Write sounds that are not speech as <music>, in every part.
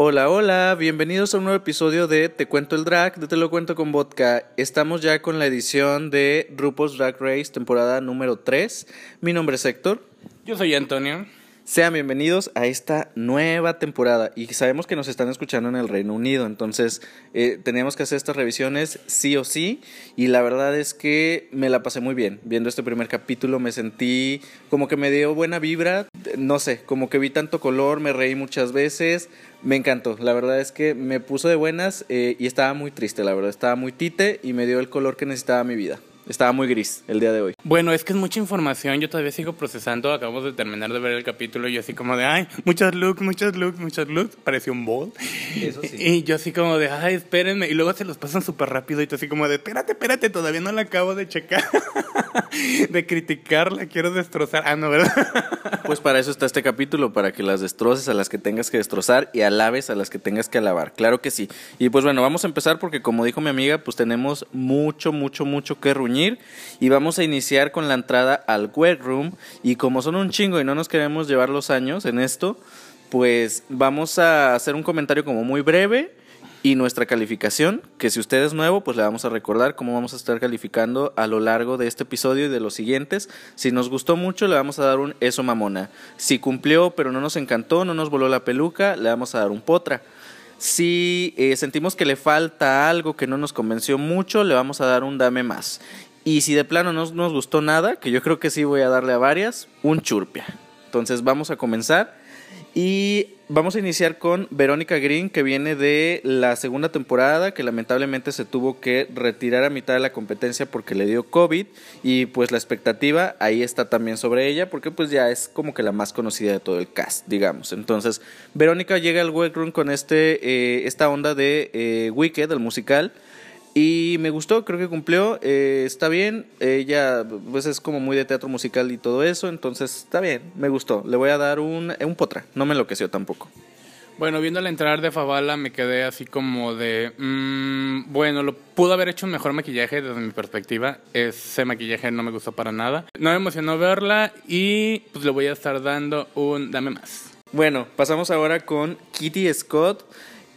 Hola, hola, bienvenidos a un nuevo episodio de Te Cuento el Drag, de Te lo cuento con vodka. Estamos ya con la edición de RuPaul's Drag Race, temporada número 3. Mi nombre es Héctor. Yo soy Antonio. Sean bienvenidos a esta nueva temporada. Y sabemos que nos están escuchando en el Reino Unido, entonces eh, teníamos que hacer estas revisiones sí o sí. Y la verdad es que me la pasé muy bien viendo este primer capítulo, me sentí como que me dio buena vibra, no sé, como que vi tanto color, me reí muchas veces, me encantó, la verdad es que me puso de buenas eh, y estaba muy triste, la verdad, estaba muy tite y me dio el color que necesitaba mi vida. Estaba muy gris el día de hoy. Bueno, es que es mucha información, yo todavía sigo procesando, acabamos de terminar de ver el capítulo y yo así como de, ay, muchos looks, muchos looks, muchos looks, pareció un. Eso sí. Y yo así como de, ay, espérenme, y luego se los pasan súper rápido y tú así como de, espérate, espérate, todavía no la acabo de checar, <laughs> de criticarla, quiero destrozar. Ah, no, ¿verdad? <laughs> Pues para eso está este capítulo, para que las destroces a las que tengas que destrozar y alabes a las que tengas que alabar. Claro que sí. Y pues bueno, vamos a empezar porque como dijo mi amiga, pues tenemos mucho, mucho, mucho que ruñir. Y vamos a iniciar con la entrada al wet room. Y como son un chingo y no nos queremos llevar los años en esto, pues vamos a hacer un comentario como muy breve y nuestra calificación, que si usted es nuevo, pues le vamos a recordar cómo vamos a estar calificando a lo largo de este episodio y de los siguientes. Si nos gustó mucho, le vamos a dar un eso mamona. Si cumplió, pero no nos encantó, no nos voló la peluca, le vamos a dar un potra. Si eh, sentimos que le falta algo que no nos convenció mucho, le vamos a dar un dame más. Y si de plano no nos gustó nada, que yo creo que sí voy a darle a varias, un churpia. Entonces vamos a comenzar. Y vamos a iniciar con Verónica Green, que viene de la segunda temporada, que lamentablemente se tuvo que retirar a mitad de la competencia porque le dio COVID. Y pues la expectativa ahí está también sobre ella, porque pues ya es como que la más conocida de todo el cast, digamos. Entonces, Verónica llega al workroom con este, eh, esta onda de eh, Wicked, el musical. Y me gustó, creo que cumplió, eh, está bien, ella pues es como muy de teatro musical y todo eso, entonces está bien, me gustó, le voy a dar un, un potra, no me enloqueció tampoco. Bueno, viendo entrar de Favala me quedé así como de, mmm, bueno, lo pudo haber hecho un mejor maquillaje desde mi perspectiva. Ese maquillaje no me gustó para nada. No me emocionó verla y pues le voy a estar dando un dame más. Bueno, pasamos ahora con Kitty Scott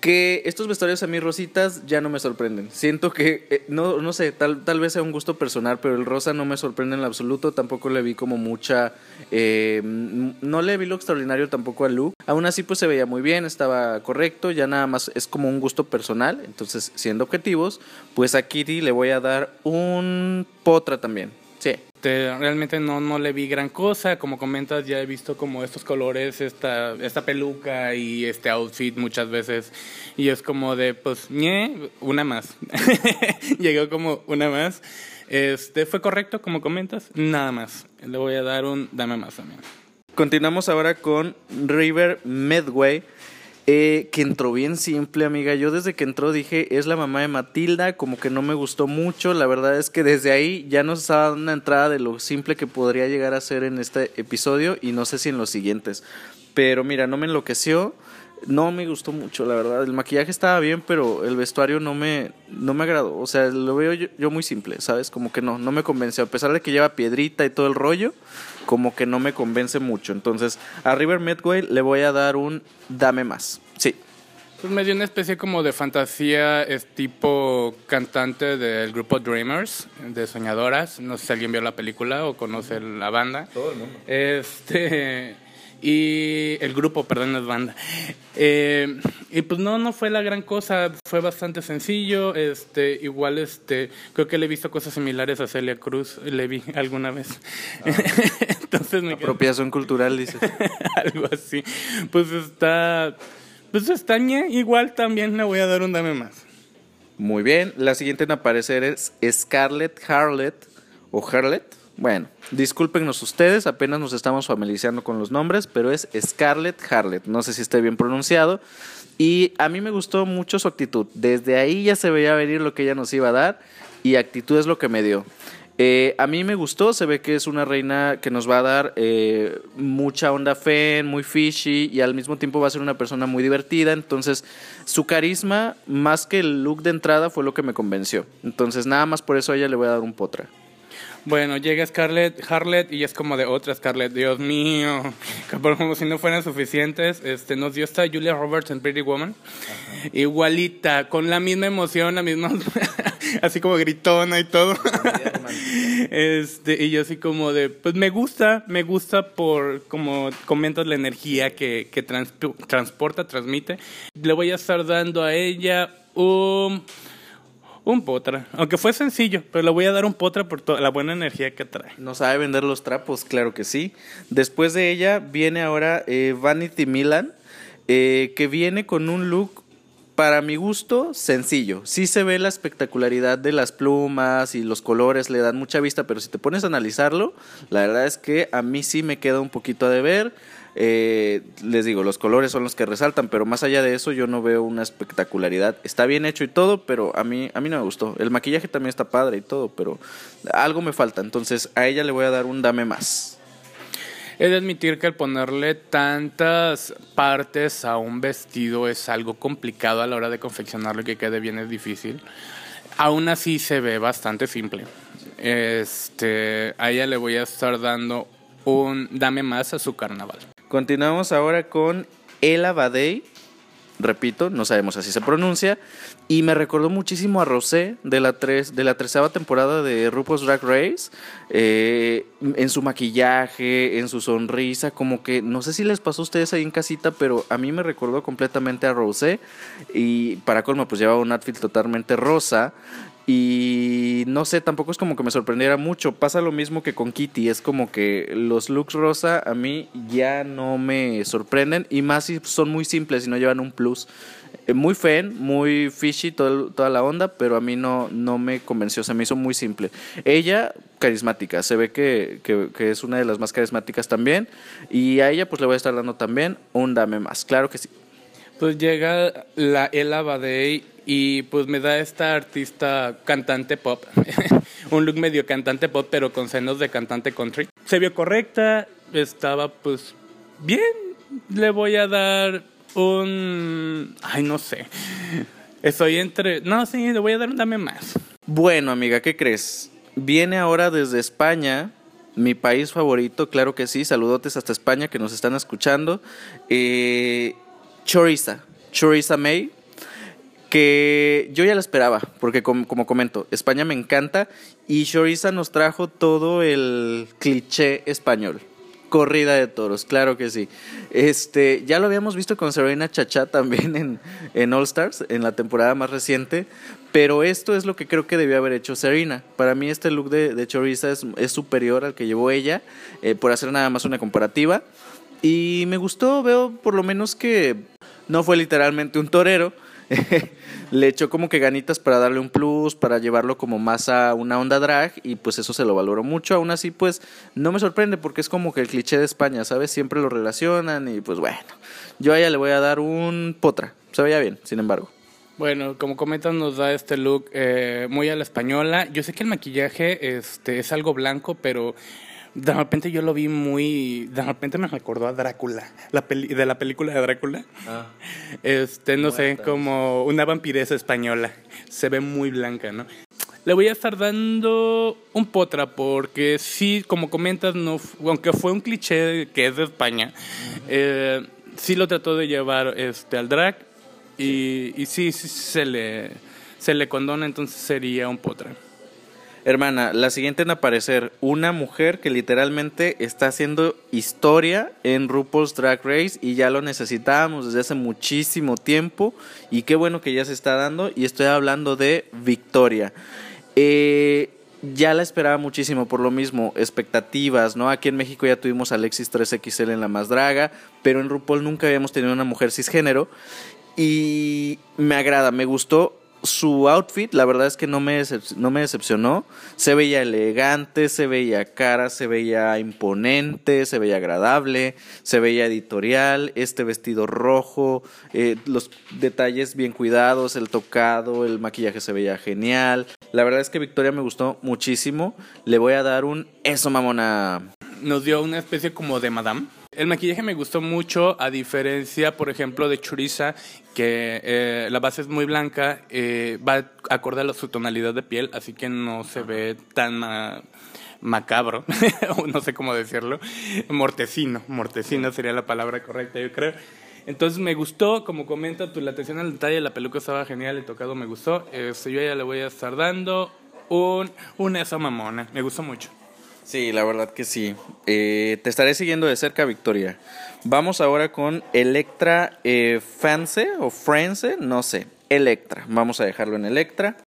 que estos vestuarios a mí rositas ya no me sorprenden. Siento que, eh, no, no sé, tal, tal vez sea un gusto personal, pero el rosa no me sorprende en absoluto. Tampoco le vi como mucha... Eh, no le vi lo extraordinario tampoco a Luke. Aún así, pues se veía muy bien, estaba correcto. Ya nada más es como un gusto personal. Entonces, siendo objetivos, pues a Kitty le voy a dar un potra también. Realmente no, no le vi gran cosa. Como comentas, ya he visto como estos colores, esta, esta peluca y este outfit muchas veces. Y es como de, pues, ñe, una más. <laughs> Llegó como una más. Este, ¿Fue correcto, como comentas? Nada más. Le voy a dar un dame más también. Continuamos ahora con River Medway eh, que entró bien simple, amiga. Yo desde que entró dije, es la mamá de Matilda, como que no me gustó mucho. La verdad es que desde ahí ya nos estaba dando una entrada de lo simple que podría llegar a ser en este episodio y no sé si en los siguientes. Pero mira, no me enloqueció. No me gustó mucho, la verdad. El maquillaje estaba bien, pero el vestuario no me, no me agradó. O sea, lo veo yo, yo muy simple, ¿sabes? Como que no, no me convenció. A pesar de que lleva piedrita y todo el rollo, como que no me convence mucho. Entonces, a River Medway le voy a dar un dame más. Sí. Pues me dio una especie como de fantasía, es tipo cantante del grupo Dreamers, de Soñadoras. No sé si alguien vio la película o conoce la banda. Todo el mundo. Este. Y el grupo, perdón, es banda. Eh, y pues no, no fue la gran cosa, fue bastante sencillo. Este, igual, este, creo que le he visto cosas similares a Celia Cruz, le vi alguna vez. Ah. <laughs> Entonces me Apropiación cultural, dice. <laughs> Algo así. Pues está, pues está igual también le voy a dar un dame más. Muy bien, la siguiente en aparecer es Scarlett Harlet o Harlet bueno, discúlpenos ustedes, apenas nos estamos familiarizando con los nombres, pero es Scarlett Harlet, no sé si esté bien pronunciado. Y a mí me gustó mucho su actitud. Desde ahí ya se veía venir lo que ella nos iba a dar y actitud es lo que me dio. Eh, a mí me gustó, se ve que es una reina que nos va a dar eh, mucha onda fe, muy fishy y al mismo tiempo va a ser una persona muy divertida. Entonces, su carisma, más que el look de entrada, fue lo que me convenció. Entonces, nada más por eso a ella le voy a dar un potra. Bueno, llega Scarlett, Harlett y es como de otra Scarlett, Dios mío, como si no fueran suficientes. Este, nos dio esta Julia Roberts en Pretty Woman, igualita, con la misma emoción, la misma, <laughs> así como gritona y todo. este, y yo así como de, pues me gusta, me gusta por, como comentas, la energía que, que transporta, transmite. Le voy a estar dando a ella un... Un potra, aunque fue sencillo, pero le voy a dar un potra por toda la buena energía que trae. No sabe vender los trapos, claro que sí. Después de ella viene ahora eh, Vanity Milan, eh, que viene con un look para mi gusto, sencillo. Sí se ve la espectacularidad de las plumas y los colores, le dan mucha vista, pero si te pones a analizarlo, la verdad es que a mí sí me queda un poquito a deber. Eh, les digo, los colores son los que resaltan, pero más allá de eso yo no veo una espectacularidad. Está bien hecho y todo, pero a mí, a mí no me gustó. El maquillaje también está padre y todo, pero algo me falta. Entonces a ella le voy a dar un dame más. He de admitir que el ponerle tantas partes a un vestido es algo complicado a la hora de confeccionarlo y que quede bien es difícil. Aún así se ve bastante simple. Este, a ella le voy a estar dando un dame más a su carnaval. Continuamos ahora con Ella Badei. Repito, no sabemos así se pronuncia. Y me recordó muchísimo a Rosé de la, tres, de la tercera temporada de RuPaul's Drag Race. Eh, en su maquillaje, en su sonrisa, como que no sé si les pasó a ustedes ahí en casita, pero a mí me recordó completamente a Rosé. Y para colmo, pues llevaba un outfit totalmente rosa. Y no sé, tampoco es como que me sorprendiera mucho. Pasa lo mismo que con Kitty. Es como que los looks rosa a mí ya no me sorprenden. Y más si son muy simples y no llevan un plus. Eh, muy fan, muy fishy toda la onda, pero a mí no, no me convenció. Se me hizo muy simple. Ella, carismática. Se ve que, que, es una de las más carismáticas también. Y a ella pues le voy a estar dando también un dame más. Claro que sí. Pues llega la Ella Badei y pues me da esta artista cantante pop, <laughs> un look medio cantante pop pero con senos de cantante country. Se vio correcta, estaba pues bien, le voy a dar un... ay no sé, estoy entre... no, sí, le voy a dar un dame más. Bueno amiga, ¿qué crees? Viene ahora desde España mi país favorito, claro que sí. Saludotes hasta España que nos están escuchando. Eh, Choriza, Choriza May, que yo ya la esperaba, porque como, comento, España me encanta y Choriza nos trajo todo el cliché español. Corrida de toros, claro que sí. Este, ya lo habíamos visto con Serena Chacha también en, en All Stars, en la temporada más reciente, pero esto es lo que creo que debió haber hecho Serena. Para mí este look de, de Choriza es, es, superior al que llevó ella, eh, por hacer nada más una comparativa. Y me gustó, veo por lo menos que no fue literalmente un torero, <laughs> le echó como que ganitas para darle un plus, para llevarlo como más a una onda drag y pues eso se lo valoró mucho. Aún así pues no me sorprende porque es como que el cliché de España, ¿sabes? Siempre lo relacionan y pues bueno, yo a ella le voy a dar un potra. Se veía bien, sin embargo. Bueno, como comentan, nos da este look eh, muy a la española. Yo sé que el maquillaje este, es algo blanco, pero de repente yo lo vi muy. De repente me recordó a Drácula, la de la película de Drácula. Ah. Este, no sé, como una vampiresa española. Se ve muy blanca, ¿no? Le voy a estar dando un potra porque sí, como comentas, no, aunque fue un cliché que es de España, eh, sí lo trató de llevar este, al drag y, y sí, sí se, le, se le condona, entonces sería un potra. Hermana, la siguiente en aparecer, una mujer que literalmente está haciendo historia en RuPaul's Drag Race y ya lo necesitábamos desde hace muchísimo tiempo y qué bueno que ya se está dando y estoy hablando de Victoria. Eh, ya la esperaba muchísimo por lo mismo, expectativas, ¿no? Aquí en México ya tuvimos a Alexis 3XL en la más draga, pero en RuPaul nunca habíamos tenido una mujer cisgénero y me agrada, me gustó su outfit, la verdad es que no me, no me decepcionó. Se veía elegante, se veía cara, se veía imponente, se veía agradable, se veía editorial. Este vestido rojo, eh, los detalles bien cuidados, el tocado, el maquillaje se veía genial. La verdad es que Victoria me gustó muchísimo. Le voy a dar un eso, mamona. Nos dio una especie como de madame El maquillaje me gustó mucho, a diferencia, por ejemplo, de Choriza, que eh, la base es muy blanca, eh, va acorde a su tonalidad de piel, así que no se ve tan macabro, <laughs> no sé cómo decirlo, mortecino, mortecino sería la palabra correcta, yo creo. Entonces me gustó, como comenta, tu, la atención al detalle, la peluca estaba genial, el tocado me gustó. Este, yo ya le voy a estar dando un, un esa mamona, me gustó mucho. Sí, la verdad que sí. Eh, te estaré siguiendo de cerca, Victoria. Vamos ahora con Electra eh, Fance o France, no sé. Electra, vamos a dejarlo en Electra.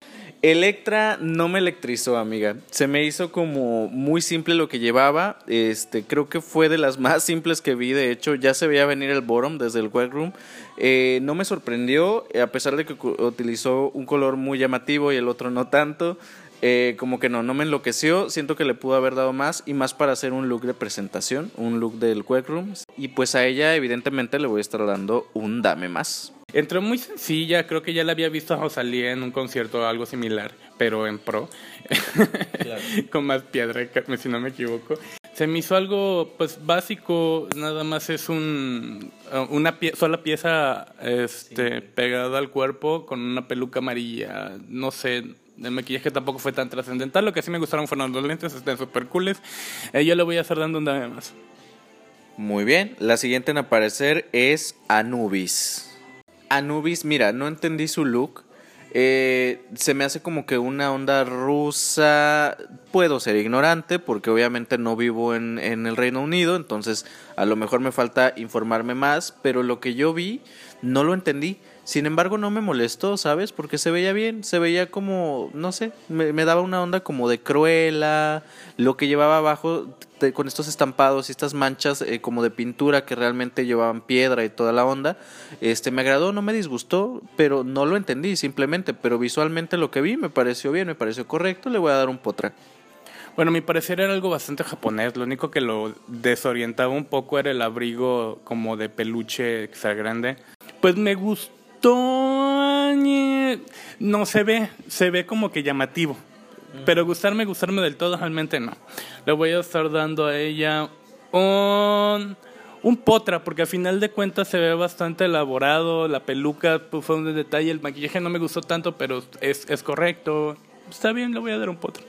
Electra no me electrizó, amiga. Se me hizo como muy simple lo que llevaba. Este, creo que fue de las <laughs> más simples que vi. De hecho, ya se veía venir el bottom desde el workroom. Eh, no me sorprendió, a pesar de que utilizó un color muy llamativo y el otro no tanto. Eh, como que no, no me enloqueció. Siento que le pudo haber dado más y más para hacer un look de presentación, un look del workroom. Y pues a ella, evidentemente, le voy a estar dando un dame más. Entró muy sencilla, creo que ya la había visto a Rosalía en un concierto o algo similar, pero en pro, <laughs> con más piedra, si no me equivoco. Se me hizo algo pues básico, nada más es un una sola pieza este, pegada al cuerpo con una peluca amarilla, no sé, el maquillaje tampoco fue tan trascendental. Lo que sí me gustaron fueron los lentes, están súper cooles. Eh, yo le voy a hacer dando un dame más. Muy bien, la siguiente en aparecer es Anubis. Anubis, mira, no entendí su look. Eh, se me hace como que una onda rusa. Puedo ser ignorante porque obviamente no vivo en, en, el Reino Unido, entonces a lo mejor me falta informarme más, pero lo que yo vi no lo entendí. Sin embargo, no me molestó, ¿sabes? Porque se veía bien, se veía como, no sé, me, daba una onda como de cruela, lo que llevaba abajo con estos estampados y estas manchas eh, como de pintura que realmente llevaban piedra y toda la onda, este me agradó, no me disgustó, pero no lo entendí simplemente, pero visualmente lo que vi me pareció bien, me pareció correcto, le voy a dar un potra. Bueno, mi parecer era algo bastante japonés. Lo único que lo desorientaba un poco era el abrigo como de peluche extra grande. Pues me gustó no se ve, se ve como que llamativo. Pero gustarme, gustarme del todo, realmente no. Le voy a estar dando a ella un, un potra, porque al final de cuentas se ve bastante elaborado. La peluca pues, fue un detalle, el maquillaje no me gustó tanto, pero es, es correcto. Está bien, le voy a dar un potra.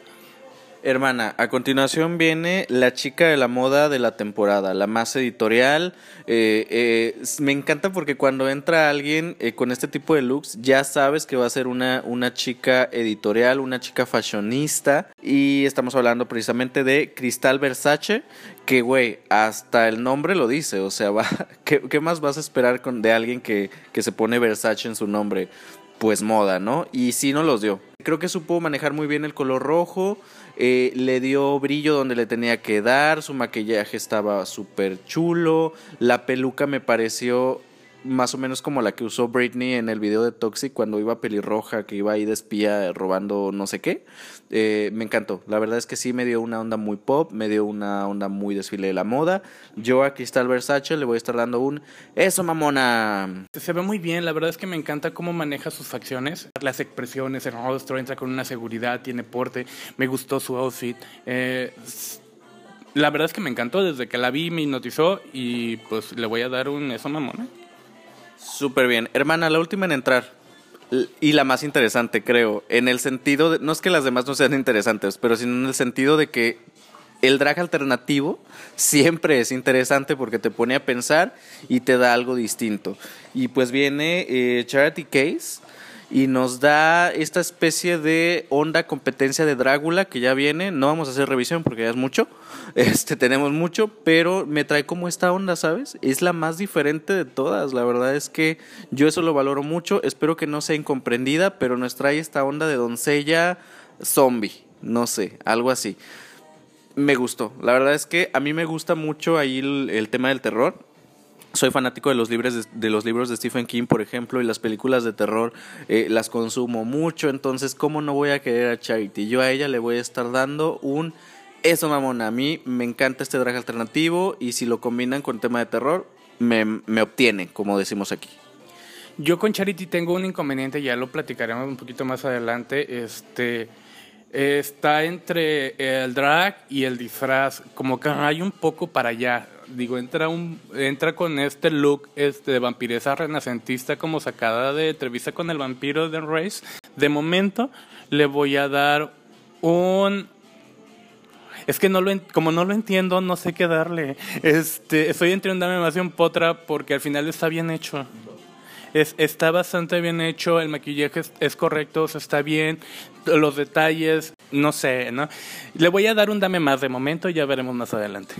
Hermana, a continuación viene la chica de la moda de la temporada, la más editorial. Eh, eh, me encanta porque cuando entra alguien eh, con este tipo de looks, ya sabes que va a ser una, una chica editorial, una chica fashionista. Y estamos hablando precisamente de Cristal Versace, que, güey, hasta el nombre lo dice. O sea, <laughs> va, ¿qué, ¿qué, más vas a esperar con, de alguien que, que se pone Versace en su nombre? Pues moda, ¿no? Y sí nos los dio. Creo que supo manejar muy bien el color rojo. Eh, le dio brillo donde le tenía que dar, su maquillaje estaba súper chulo, la peluca me pareció más o menos como la que usó Britney en el video de Toxic cuando iba pelirroja, que iba ahí de espía robando no sé qué. Eh, me encantó. La verdad es que sí me dio una onda muy pop, me dio una onda muy desfile de la moda. Yo a Cristal Versace le voy a estar dando un eso mamona. Se ve muy bien, la verdad es que me encanta cómo maneja sus facciones, las expresiones, el rostro entra con una seguridad, tiene porte. Me gustó su outfit. Eh, la verdad es que me encantó desde que la vi, me hipnotizó y pues le voy a dar un eso mamona. Súper bien. Hermana, la última en entrar. Y la más interesante, creo. En el sentido de. No es que las demás no sean interesantes, pero sino en el sentido de que el drag alternativo siempre es interesante porque te pone a pensar y te da algo distinto. Y pues viene eh, Charity Case y nos da esta especie de onda competencia de Drácula que ya viene. No vamos a hacer revisión porque ya es mucho. <laughs> Este tenemos mucho, pero me trae como esta onda, ¿sabes? Es la más diferente de todas. La verdad es que yo eso lo valoro mucho. Espero que no sea incomprendida, pero nos trae esta onda de doncella zombie. No sé, algo así. Me gustó. La verdad es que a mí me gusta mucho ahí el tema del terror soy fanático de los, libros de, los libros de Stephen King, por ejemplo, y las películas de terror eh, las consumo mucho, entonces, ¿cómo no voy a querer a Charity? Yo a ella le voy a estar dando un... Eso, mamón, a mí me encanta este drag alternativo y si lo combinan con tema de terror, me, me obtiene, como decimos aquí. Yo con Charity tengo un inconveniente, ya lo platicaremos un poquito más adelante, este está entre el drag y el disfraz, como que hay un poco para allá. Digo, entra un entra con este look este de vampiresa renacentista como sacada de entrevista con el vampiro de Race. De momento le voy a dar un es que no lo como no lo entiendo, no sé qué darle. Este, estoy entre un dame más y un potra porque al final está bien hecho. Es, está bastante bien hecho, el maquillaje es, correcto, está bien, los detalles, no sé, ¿no? Le voy a dar un dame más de momento y ya veremos más adelante.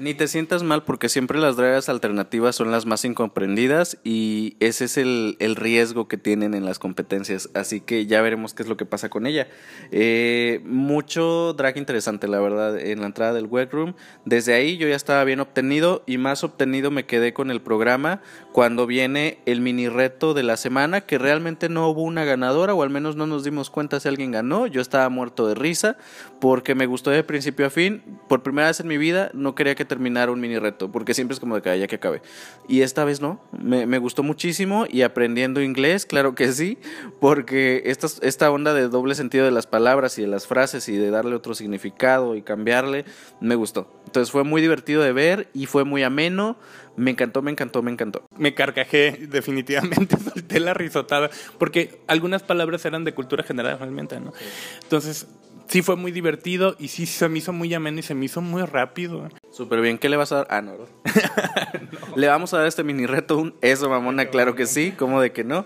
Ni te sientas mal porque siempre las drogas alternativas son las más incomprendidas y ese es el, riesgo que tienen en las competencias. Así que ya veremos qué es lo que pasa con ella. Eh, mucho drag interesante, la verdad, en la entrada del webroom. Desde ahí yo ya estaba bien obtenido y más obtenido me quedé con el programa cuando viene el mini reto de la semana, que realmente no hubo una ganadora o al menos no nos dimos cuenta si alguien ganó. Yo estaba muerto de risa porque me gustó de principio a fin. Por primera vez en mi vida no quería que terminar un mini reto, porque siempre es como de que ya que acabe. Y esta vez no, me, me, gustó muchísimo y aprendiendo inglés, claro que sí, porque esta, esta onda de doble sentido de las palabras y de las frases y de darle otro significado y cambiarle, me gustó. Entonces fue muy divertido de ver y fue muy ameno. Me encantó, me encantó, me encantó. Me carcajé, <laughs> definitivamente, <laughs> solté la risotada, porque algunas palabras eran de cultura general realmente, ¿no? Entonces, sí fue muy divertido y sí se me hizo muy ameno y se me hizo muy rápido. Súper bien, ¿qué le vas a dar? Ah, <laughs> no. Le vamos a dar este mini reto un eso, mamona, claro que sí, ¿cómo de que no?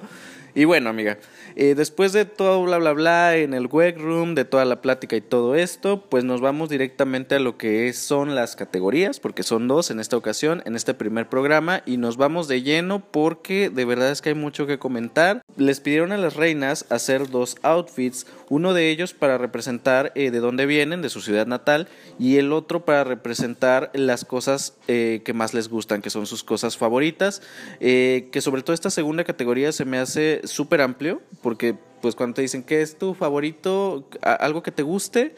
Y bueno, amiga, eh, después de todo bla bla bla en el web room, de toda la plática y todo esto, pues nos vamos directamente a lo que son las categorías, porque son dos en esta ocasión, en este primer programa, y nos vamos de lleno porque de verdad es que hay mucho que comentar. Les pidieron a las reinas hacer dos outfits, uno de ellos para representar eh, de dónde vienen, de su ciudad natal, y el otro para representar las cosas eh, que más les gustan, que son sus cosas favoritas, que sobre todo esta segunda categoría se me hace súper amplio, porque pues cuando te dicen qué es tu favorito, algo que te guste,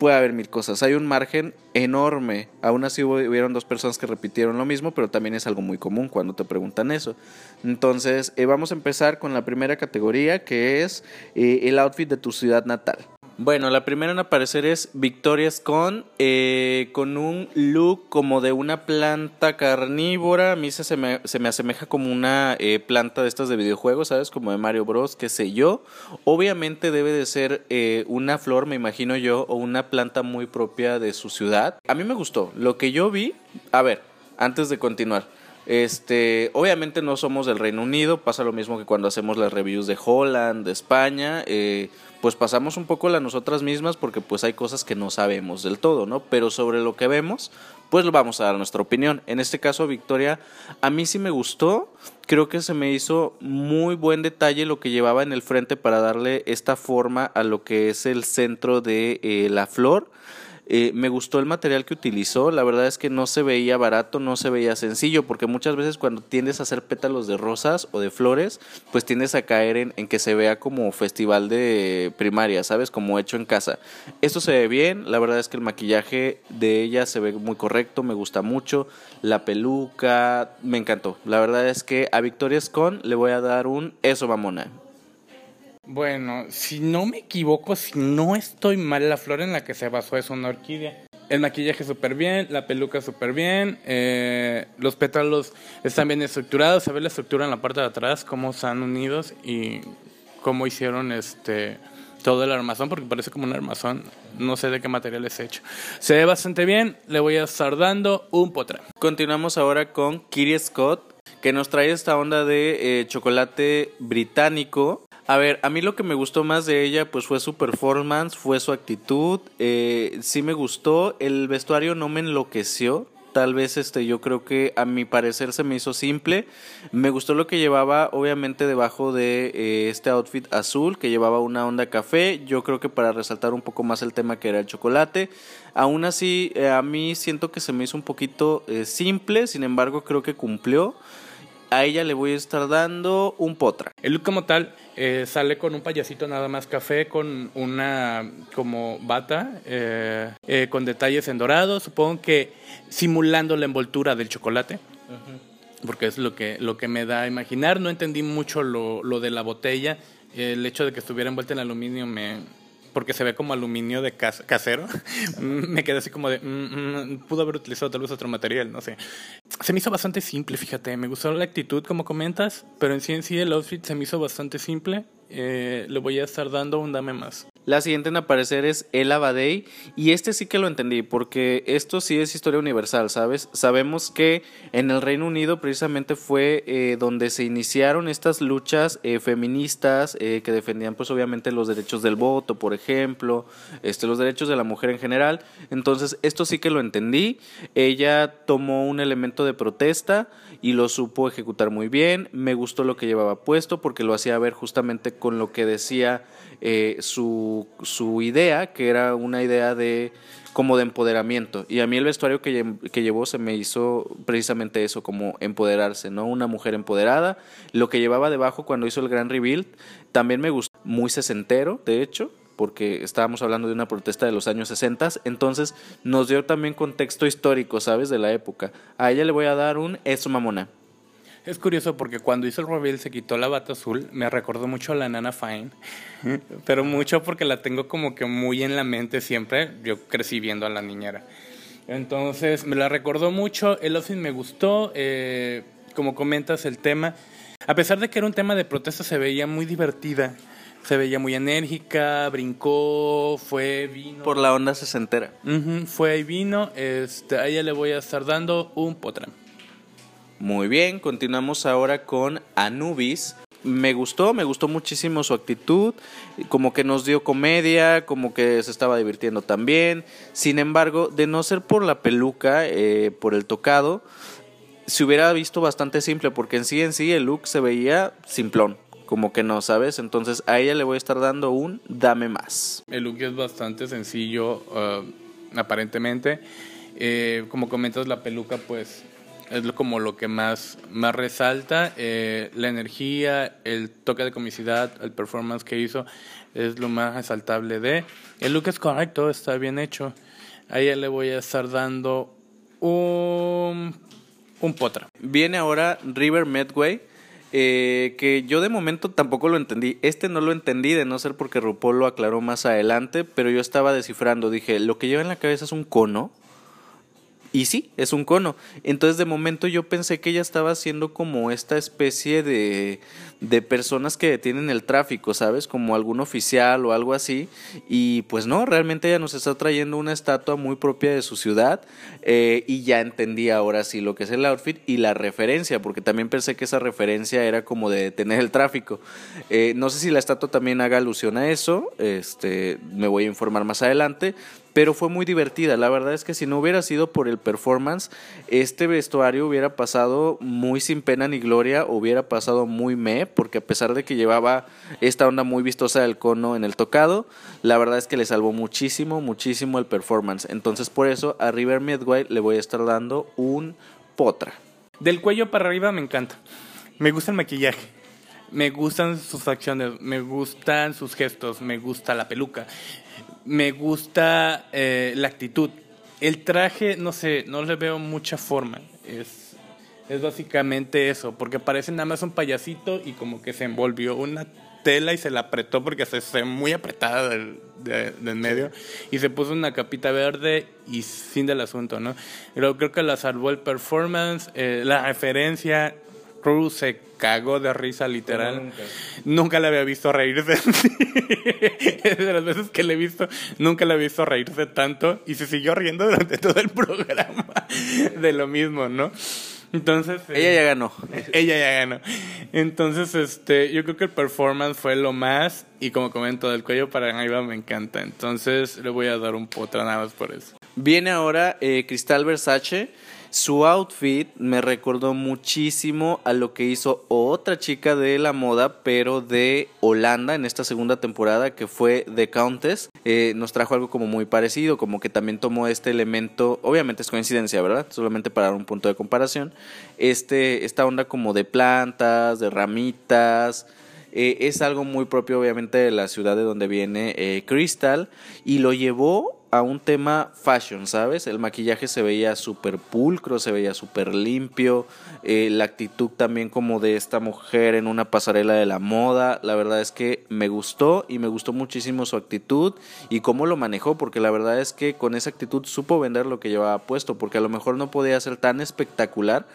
puede haber mil cosas. Hay un margen enorme. Aún así hubieron dos personas que repitieron lo mismo, pero también es algo muy común cuando te preguntan eso. Entonces, eh, vamos a empezar con la primera categoría, que es eh, el outfit de tu ciudad natal. Bueno, la primera en aparecer es Victoria Scone, eh, con un look como de una planta carnívora. A mí se, me, se me asemeja como una eh, planta de estas de videojuegos, ¿sabes? Como de Mario Bros, qué sé yo. Obviamente debe de ser eh, una flor, me imagino yo, o una planta muy propia de su ciudad. A mí me gustó. Lo que yo vi, a ver, antes de continuar. Este, obviamente no somos del Reino Unido, pasa lo mismo que cuando hacemos las reviews de Holland, de España. Eh, pues pasamos un poco la nosotras mismas porque pues hay cosas que no sabemos del todo, ¿no? Pero sobre lo que vemos, pues vamos a dar nuestra opinión. En este caso, Victoria, a mí sí me gustó, creo que se me hizo muy buen detalle lo que llevaba en el frente para darle esta forma a lo que es el centro de eh, la flor. Eh, me gustó el material que utilizó, la verdad es que no se veía barato, no se veía sencillo, porque muchas veces cuando tiendes a hacer pétalos de rosas o de flores, pues tiendes a caer en, en que se vea como festival de primaria, ¿sabes? Como hecho en casa. Esto se ve bien, la verdad es que el maquillaje de ella se ve muy correcto, me gusta mucho, la peluca, me encantó. La verdad es que a Victoria Scone le voy a dar un eso mamona. Bueno, si no me equivoco, si no estoy mal, la flor en la que se basó es una orquídea. El maquillaje súper bien, la peluca súper bien, eh, los pétalos están bien estructurados, se ve la estructura en la parte de atrás, cómo están unidos y cómo hicieron este todo el armazón, porque parece como un armazón, no sé de qué material es hecho. Se ve bastante bien, le voy a estar dando un potra. Continuamos ahora con Kiri Scott, que nos trae esta onda de eh, chocolate británico a ver, a mí lo que me gustó más de ella pues fue su performance, fue su actitud, eh, sí me gustó, el vestuario no me enloqueció, tal vez este yo creo que a mi parecer se me hizo simple me gustó lo que llevaba obviamente debajo de eh, este outfit azul que llevaba una onda café yo creo que para resaltar un poco más el tema que era el chocolate aún así eh, a mí siento que se me hizo un poquito simple sin embargo creo que cumplió a ella le voy a estar dando un potra. El look como tal eh, sale con un payasito nada más café, con una como bata, eh, eh, con detalles en dorado, supongo que simulando la envoltura del chocolate. Porque es lo que, lo que me da a imaginar. No entendí mucho lo, lo de la botella. El hecho de que estuviera envuelta en aluminio me, porque se ve como aluminio de casero. <laughs> me quedé así como de, mm, mm, pudo haber utilizado tal vez otro material, no sé. Se me hizo bastante simple, fíjate, me gustó la actitud como comentas, pero en sí en sí el outfit se me hizo bastante simple. Eh, le voy a estar dando un dame más. La siguiente en aparecer es El Abadei y este sí que lo entendí porque esto sí es historia universal, ¿sabes? Sabemos que en el Reino Unido precisamente fue eh, donde se iniciaron estas luchas eh, feministas eh, que defendían pues obviamente los derechos del voto, por ejemplo, este, los derechos de la mujer en general. Entonces esto sí que lo entendí. Ella tomó un elemento de protesta y lo supo ejecutar muy bien. Me gustó lo que llevaba puesto porque lo hacía ver justamente con lo que decía eh, su, su, idea, que era una idea de como de empoderamiento. Y a mí el vestuario que, que, llevó se me hizo precisamente eso, como empoderarse, ¿no? Una mujer empoderada. Lo que llevaba debajo cuando hizo el gran reveal también me gustó, muy sesentero, de hecho porque estábamos hablando de una protesta de los años 60, entonces nos dio también contexto histórico, ¿sabes? De la época. A ella le voy a dar un eso mamona. Es curioso porque cuando hizo el reveal se quitó la bata azul, me recordó mucho a la Nana Fine, pero mucho porque la tengo como que muy en la mente siempre, yo crecí viendo a la niñera. Entonces me la recordó mucho, el outfit me gustó, eh, como comentas el tema, a pesar de que era un tema de protesta se veía muy divertida, se veía muy enérgica, brincó, fue, vino. Por la onda sesentera. fue y vino, este, a ella le voy a estar dando un potra. Muy bien, continuamos ahora con Anubis. Me gustó, me gustó muchísimo su actitud, como que nos dio comedia, como que se estaba divirtiendo también. Sin embargo, de no ser por la peluca, eh, por el tocado, se hubiera visto bastante simple, porque en sí en sí el look se veía simplón, como que no, ¿sabes? Entonces a ella le voy a estar dando un dame más. El look es bastante sencillo, uh, aparentemente. Eh, como comentas, la peluca, pues es como lo que más, más resalta. Eh, la energía, el toque de comicidad, el performance que hizo es lo más resaltable de. El look es correcto, está bien hecho. A ella le voy a estar dando un, un potra. Viene ahora River Medway. Eh, que yo de momento tampoco lo entendí. Este no lo entendí, de no ser porque RuPaul lo aclaró más adelante, pero yo estaba descifrando. Dije, lo que lleva en la cabeza es un cono. Y sí, es un cono. Entonces de momento yo pensé que ella estaba haciendo como esta especie de, de personas que detienen el tráfico, ¿sabes? Como algún oficial o algo así. Y pues no, realmente ella nos está trayendo una estatua muy propia de su ciudad. Eh, y ya entendí ahora sí lo que es el outfit y la referencia, porque también pensé que esa referencia era como de detener el tráfico. Eh, no sé si la estatua también haga alusión a eso. Este, me voy a informar más adelante pero fue muy divertida. La verdad es que si no hubiera sido por el performance, este vestuario hubiera pasado muy sin pena ni gloria, hubiera pasado muy me, porque a pesar de que llevaba esta onda muy vistosa del cono en el tocado, la verdad es que le salvó muchísimo, muchísimo el performance. Entonces por eso a River Midway le voy a estar dando un potra. Del cuello para arriba me encanta. Me gusta el maquillaje. Me gustan sus acciones, me gustan sus gestos, me gusta la peluca me gusta eh, la actitud. El traje, no sé, no le veo mucha forma. Es, es básicamente eso, porque parece nada más un payasito y como que se envolvió una tela y se la apretó porque se ve muy apretada del, del, medio y se puso una capita verde y fin del asunto, ¿no? Pero creo que la salvó el performance, eh, la referencia, Cruz se cagó de risa literal. Nunca. le había visto reírse. <laughs> de las veces que le he visto, nunca le había visto reírse tanto y se siguió riendo durante todo el <laughs> programa de lo mismo, ¿no? Entonces. Ella ya ganó. Ella ya ganó. Entonces, este, yo creo que el performance fue lo más. Y como comento, del cuello para arriba me encanta. Entonces, le voy a dar un potra nada más por eso. Viene ahora eh, Cristal Versace su outfit me recordó muchísimo a lo que hizo otra chica de la moda, pero de Holanda en esta segunda temporada, que fue The Countess. Eh, nos trajo algo como muy parecido, como que también tomó este elemento, obviamente es coincidencia, ¿verdad? Solamente para dar un punto de comparación. Este, esta onda como de plantas, de ramitas. Eh, es algo muy propio obviamente de la ciudad de donde viene eh, Crystal y lo llevó a un tema fashion, ¿sabes? El maquillaje se veía súper pulcro, se veía súper limpio, eh, la actitud también como de esta mujer en una pasarela de la moda, la verdad es que me gustó y me gustó muchísimo su actitud y cómo lo manejó, porque la verdad es que con esa actitud supo vender lo que llevaba puesto, porque a lo mejor no podía ser tan espectacular,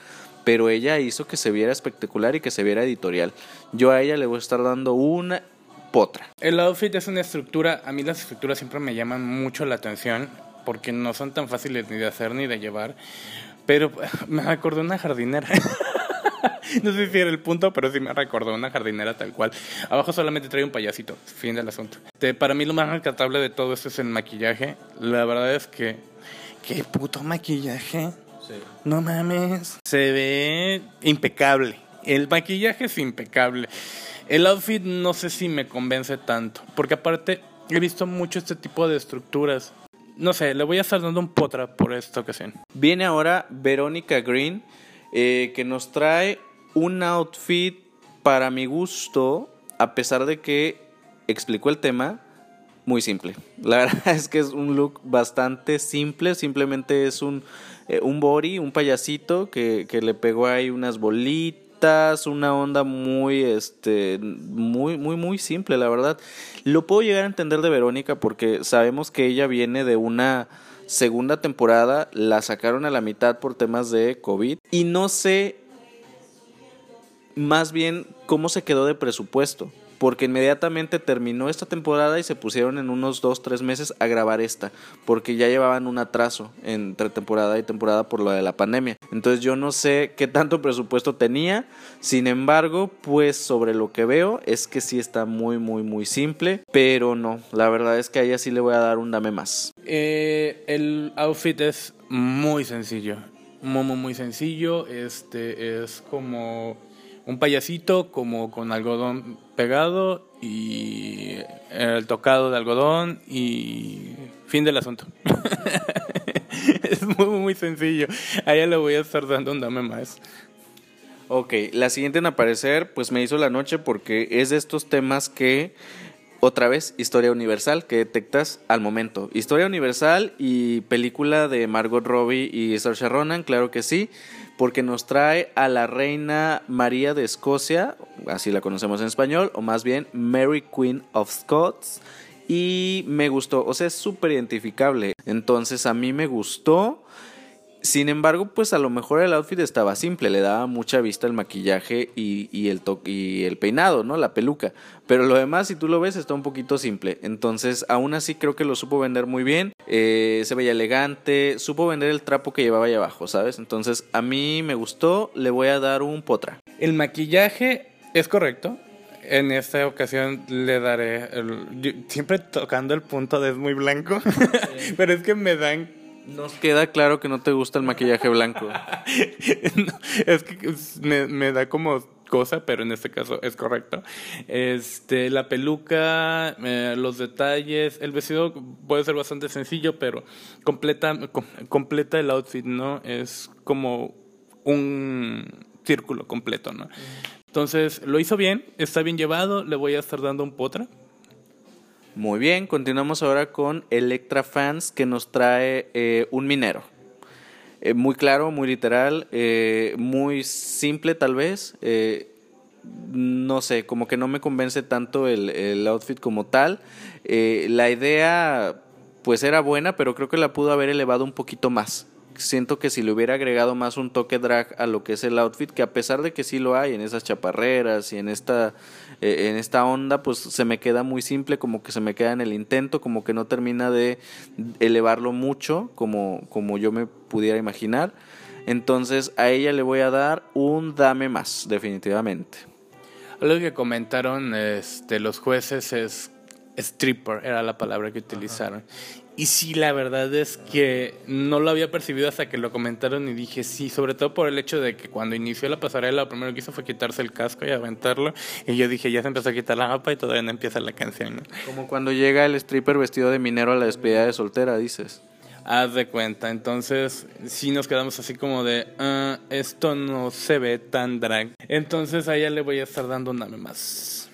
pero ella hizo que se viera espectacular y que se viera editorial. Yo a ella le voy a estar dando una potra. El outfit es una estructura, a mí las estructuras siempre me llaman mucho la atención porque no son tan fáciles ni de hacer ni de llevar, pero <laughs> me recordó una jardinera. <laughs> no sé si era el punto, pero sí me recordó una jardinera tal cual. Abajo solamente trae un payasito, fin del asunto. para mí lo más rescatable de todo esto es el maquillaje. La verdad es que, qué puto maquillaje. No mames. Se ve impecable. El maquillaje es impecable. El outfit no sé si me convence tanto. Porque aparte he visto mucho este tipo de estructuras. No sé, le voy a estar dando un potra por esta ocasión. Viene ahora Verónica Green, eh, que nos trae un outfit para mi gusto, a pesar de que explicó el tema, muy simple. La <laughs> verdad es que es un look bastante simple, simplemente es un eh, un body, un payasito que, que, le pegó ahí unas bolitas, una onda muy, este, muy, muy, muy simple, la verdad. Lo puedo llegar a entender de Verónica porque sabemos que ella viene de una segunda temporada, la sacaron a la mitad por temas de COVID y no sé más bien cómo se quedó de presupuesto porque inmediatamente terminó esta temporada y se pusieron en unos dos, tres meses a grabar esta, porque ya llevaban un atraso entre temporada y temporada por lo de la pandemia. Entonces yo no sé qué tanto presupuesto tenía, sin embargo, pues sobre lo que veo es que sí está muy, muy, muy simple, pero no, la verdad es que a ella sí le voy a dar un dame más. Eh, el outfit es muy sencillo, muy, muy, muy sencillo, este es como un payasito como con algodón pegado y el tocado de algodón y fin del asunto. <laughs> es muy, muy sencillo. A ella le voy a estar dando un dame más. Ok, la siguiente en aparecer pues me hizo la noche porque es de estos temas que otra vez, historia universal que detectas al momento. Historia universal y película de Margot Robbie y Saoirse Ronan, claro que sí porque nos trae a la reina María de Escocia, así la conocemos en español, o más bien Mary Queen of Scots, y me gustó, o sea, es súper identificable, entonces a mí me gustó sin embargo, pues a lo mejor el outfit estaba simple, le daba mucha vista el maquillaje y, el, y el peinado, ¿no? La peluca. Pero lo demás, si tú lo ves, está un poquito simple. Entonces, aún así creo que lo supo vender muy bien. Eh, se veía elegante, supo vender el trapo que llevaba ahí abajo, ¿sabes? Entonces, a mí me gustó, le voy a dar un potra. El maquillaje es correcto. En esta ocasión le daré, siempre tocando el punto de es muy blanco, <laughs> pero es que me dan nos queda claro que no te gusta el maquillaje blanco. <laughs> es que me, da como cosa, pero en este caso es correcto. Este, la peluca, eh, los detalles, el vestido puede ser bastante sencillo, pero completa, completa el outfit, ¿no? Es como un círculo completo, ¿no? Entonces, lo hizo bien, está bien llevado, le voy a estar dando un potra. Muy bien, continuamos ahora con Electra Fans que nos trae eh, un minero. Eh, muy claro, muy literal, eh, muy simple tal vez. no sé, como que no me convence tanto el, el outfit como tal. la idea pues era buena, pero creo que la pudo haber elevado un poquito más siento que si le hubiera agregado más un toque drag a lo que es el outfit, que a pesar de que sí lo hay en esas chaparreras y en esta, eh, en esta onda, pues se me queda muy simple, como que se me queda en el intento, como que no termina de elevarlo mucho, como, como yo me pudiera imaginar. Entonces a ella le voy a dar un dame más, definitivamente. Algo que comentaron este, los jueces es stripper, era la palabra que utilizaron. Y sí, la verdad es que no lo había percibido hasta que lo comentaron y dije sí, sobre todo por el hecho de que cuando inició la pasarela lo primero que hizo fue quitarse el casco y aventarlo. Y yo dije, ya se empezó a quitar la mapa y todavía no empieza la canción. Como cuando llega el stripper vestido de minero a la despedida de soltera, dices. Haz de cuenta, entonces sí nos quedamos así como de, ah, esto no se ve tan drag. Entonces a ella le voy a estar dando un dame más.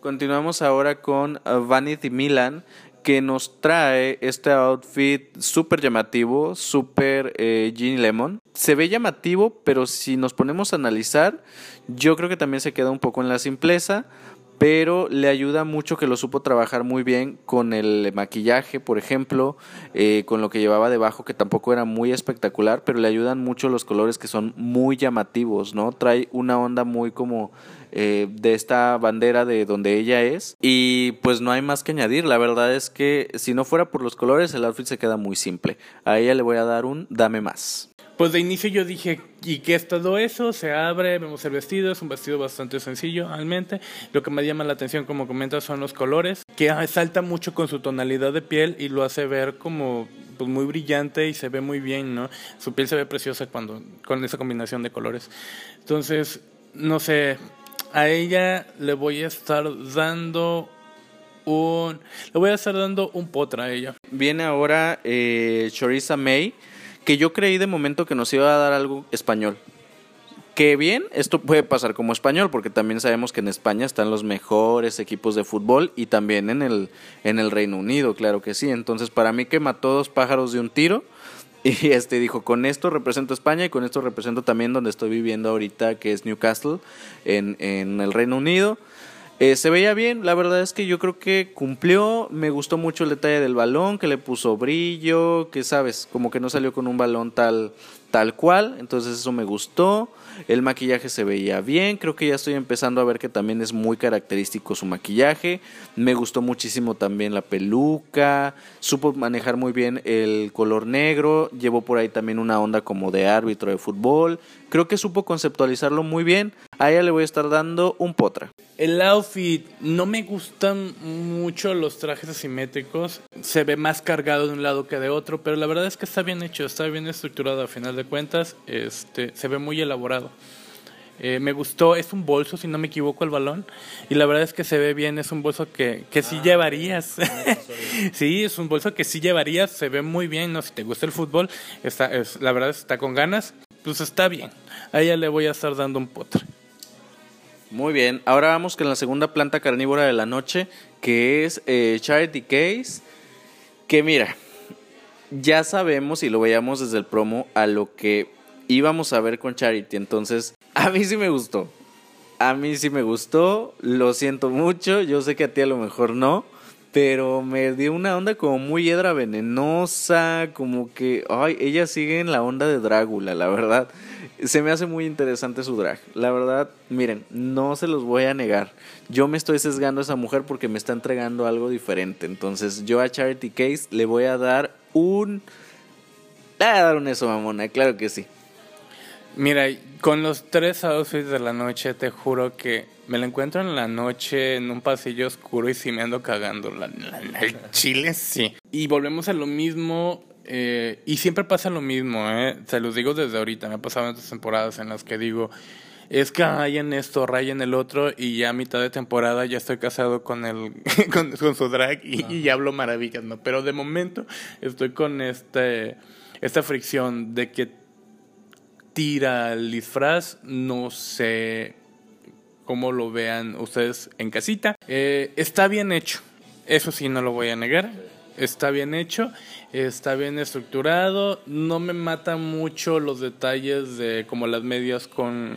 Continuamos ahora con uh, Vanity Milan, que nos trae este outfit súper llamativo, súper eh, Jean Lemon. Se ve llamativo, pero si nos ponemos a analizar, yo creo que también se queda un poco en la simpleza pero le ayuda mucho que lo supo trabajar muy bien con el maquillaje, por ejemplo, eh, con lo que llevaba debajo, que tampoco era muy espectacular, pero le ayudan mucho los colores que son muy llamativos, ¿no? Trae una onda muy como eh, de esta bandera de donde ella es y pues no hay más que añadir, la verdad es que si no fuera por los colores el outfit se queda muy simple, a ella le voy a dar un dame más. Pues de inicio yo dije, ¿y qué es todo eso? Se abre, vemos el vestido, es un vestido bastante sencillo realmente. Lo que me llama la atención, como comentas, son los colores, que salta mucho con su tonalidad de piel y lo hace ver como pues muy brillante y se ve muy bien, ¿no? Su piel se ve preciosa cuando con esa combinación de colores. Entonces, no sé, a ella le voy a estar dando un le voy a estar dando un potra a ella. Viene ahora eh, Choriza May que yo creí de momento que nos iba a dar algo español. Que bien, esto puede pasar como español, porque también sabemos que en España están los mejores equipos de fútbol y también en el, en el Reino Unido, claro que sí. Entonces, para mí que mató dos pájaros de un tiro, y <laughs> este dijo, con esto represento España y con esto represento también donde estoy viviendo ahorita, que es Newcastle, en, en el Reino Unido. Eh, se veía bien, la verdad es que yo creo que cumplió, me gustó mucho el detalle del balón, que le puso brillo, que sabes, como que no salió con un balón tal, tal cual, entonces eso me gustó. El maquillaje se veía bien, creo que ya estoy empezando a ver que también es muy característico su maquillaje. Me gustó muchísimo también la peluca, supo manejar muy bien el color negro, llevó por ahí también una onda como de árbitro de fútbol. Creo que supo conceptualizarlo muy bien. A ella le voy a estar dando un potra. El outfit, no me gustan mucho los trajes asimétricos. Se ve más cargado de un lado que de otro, pero la verdad es que está bien hecho, está bien estructurado a final de cuentas. Este, se ve muy elaborado. Eh, me gustó, es un bolso, si no me equivoco, el balón. Y la verdad es que se ve bien, es un bolso que, que sí ah, llevarías. <laughs> sí, es un bolso que sí llevarías, se ve muy bien, ¿no? Si te gusta el fútbol, está, es, la verdad está con ganas, pues está bien. A ella le voy a estar dando un potre. Muy bien, ahora vamos con la segunda planta carnívora de la noche, que es eh, Charity Case. Que mira, ya sabemos y lo veíamos desde el promo a lo que íbamos a ver con Charity. Entonces, a mí sí me gustó. A mí sí me gustó. Lo siento mucho. Yo sé que a ti a lo mejor no. Pero me dio una onda como muy hiedra venenosa. Como que. Ay, ella sigue en la onda de Drácula, la verdad. Se me hace muy interesante su drag. La verdad, miren, no se los voy a negar. Yo me estoy sesgando a esa mujer porque me está entregando algo diferente. Entonces, yo a Charity Case le voy a dar un. Le voy a dar un eso, mamona, claro que sí. Mira, con los tres outfits de la noche, te juro que me la encuentro en la noche en un pasillo oscuro y sí me ando cagando. La, el chile sí. Y volvemos a lo mismo. Eh, y siempre pasa lo mismo, ¿eh? Se los digo desde ahorita. Me ha pasado en estas temporadas en las que digo, es que hay en esto, ray en el otro, y ya a mitad de temporada ya estoy casado con el <laughs> con, su drag y, y, hablo maravillas, ¿no? Pero de momento estoy con este esta fricción de que tira el disfraz, no sé cómo lo vean ustedes en casita. Eh, está bien hecho, eso sí no lo voy a negar. Está bien hecho, está bien estructurado, no me matan mucho los detalles de como las medias con,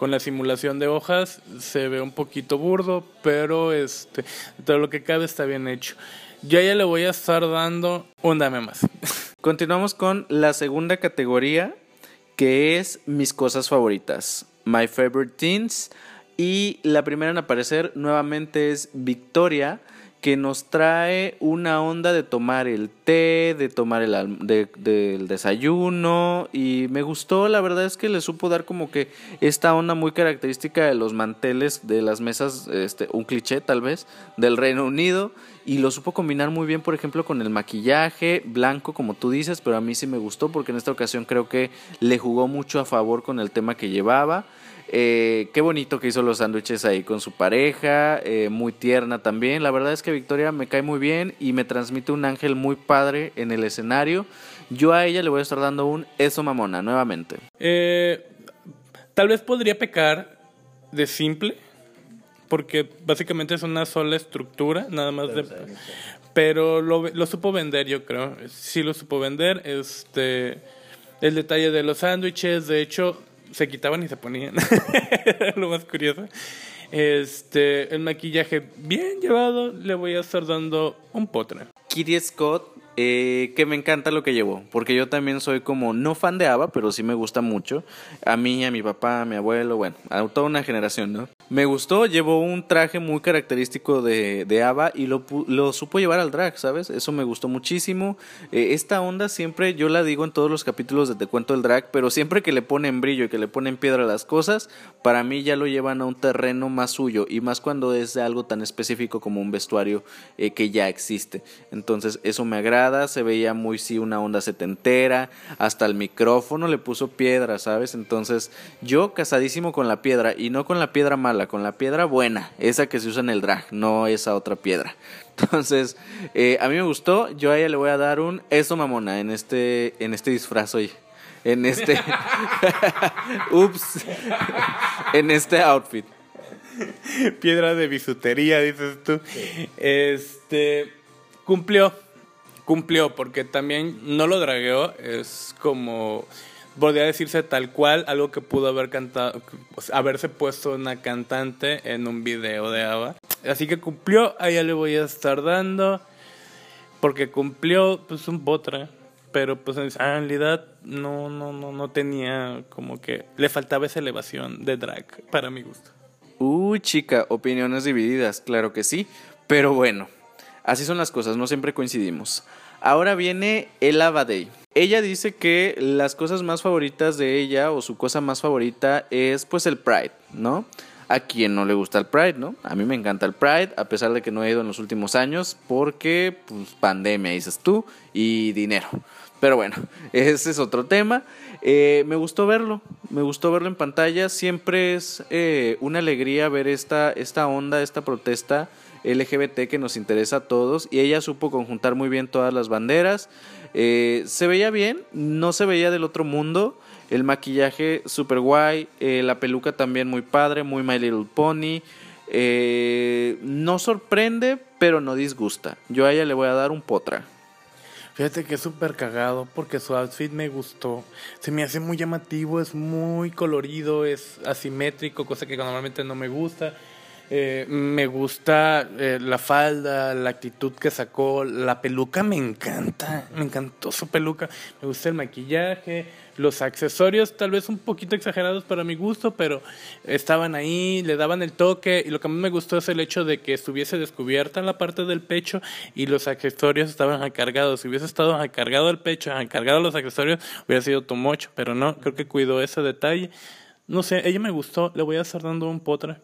con la simulación de hojas, se ve un poquito burdo, pero este, todo lo que cabe está bien hecho. Yo ya le voy a estar dando un dame más. <laughs> Continuamos con la segunda categoría, que es mis cosas favoritas, My Favorite Teens. Y la primera en aparecer nuevamente es Victoria, que nos trae una onda de tomar el té, de tomar el del desayuno y me gustó, la verdad es que le supo dar como que esta onda muy característica de los manteles de las mesas, este, un cliché tal vez, del Reino Unido y lo supo combinar muy bien, por ejemplo, con el maquillaje blanco, como tú dices, pero a mí sí me gustó porque en esta ocasión creo que le jugó mucho a favor con el tema que llevaba. Eh, qué bonito que hizo los sándwiches ahí con su pareja, eh, muy tierna también. La verdad es que Victoria me cae muy bien y me transmite un ángel muy padre en el escenario. Yo a ella le voy a estar dando un eso mamona nuevamente. Eh, tal vez podría pecar de simple, porque básicamente es una sola estructura, nada más de... pero lo, lo supo vender, yo creo. Sí lo supo vender. Este, el detalle de los sándwiches, de hecho, se quitaban y se ponían. <laughs> lo más curioso. Este, el maquillaje bien llevado, le voy a estar dando un potre. Kitty Scott eh, que me encanta lo que llevó, porque yo también soy como no fan de Ava, pero sí me gusta mucho. A mí, a mi papá, a mi abuelo, bueno, a toda una generación, ¿no? Me gustó, llevó un traje muy característico de, de Ava y lo, lo, supo llevar al drag, ¿sabes? Eso me gustó muchísimo. Eh, esta onda siempre, yo la digo en todos los capítulos de Te Cuento el Drag, pero siempre que le ponen brillo y que le ponen piedra a las cosas, para mí ya lo llevan a un terreno más suyo y más cuando es de algo tan específico como un vestuario eh, que ya existe. Entonces, eso me agrada se veía muy sí una onda setentera, hasta el micrófono le puso piedra, ¿sabes? Entonces yo casadísimo con la piedra y no con la piedra mala, con la piedra buena, esa que se usa en el drag, no esa otra piedra. <laughs> Entonces, eh, a mí me gustó, yo a ella le voy a dar un eso mamona en este, en este disfraz hoy. En este. <laughs> <laughs> Ups. en este outfit. Piedra de bisutería, dices tú. Este. Cumplió cumplió, porque también no lo dragueó, es como, podría decirse tal cual, algo que pudo haber cantado, haberse puesto una cantante en un video de ABBA. Así que cumplió, a ella le voy a estar dando, porque cumplió pues un potra, pero pues en realidad no, no, no, no tenía como que, le faltaba esa elevación de drag, para mi gusto. Uy, chica, opiniones divididas, claro que sí, pero bueno, Así son las cosas, no siempre coincidimos. Ahora viene el Day. Ella dice que las cosas más favoritas de ella o su cosa más favorita es pues el Pride, ¿no? A quien no le gusta el Pride, ¿no? A mí me encanta el Pride, a pesar de que no he ido en los últimos años porque pues pandemia, dices tú, y dinero. Pero bueno, <laughs> ese es otro tema. Eh, me gustó verlo, me gustó verlo en pantalla. Siempre es eh, una alegría ver esta, esta onda, esta protesta LGBT que nos interesa a todos y ella supo conjuntar muy bien todas las banderas. Eh, se veía bien, no se veía del otro mundo. El maquillaje super guay, eh, la peluca también muy padre, muy My Little Pony. Eh, no sorprende, pero no disgusta. Yo a ella le voy a dar un potra. Fíjate que es súper cagado porque su outfit me gustó. Se me hace muy llamativo, es muy colorido, es asimétrico, cosa que normalmente no me gusta. Eh, me gusta eh, la falda, la actitud que sacó, la peluca me encanta, me encantó su peluca, me gusta el maquillaje, los accesorios tal vez un poquito exagerados para mi gusto, pero estaban ahí, le daban el toque y lo que más me gustó es el hecho de que estuviese descubierta la parte del pecho y los accesorios estaban acargados. Si hubiese estado acargado el pecho, acargado los accesorios, hubiera sido tomocho, pero no, creo que cuidó ese detalle. No sé, ella me gustó, le voy a estar dando un potre.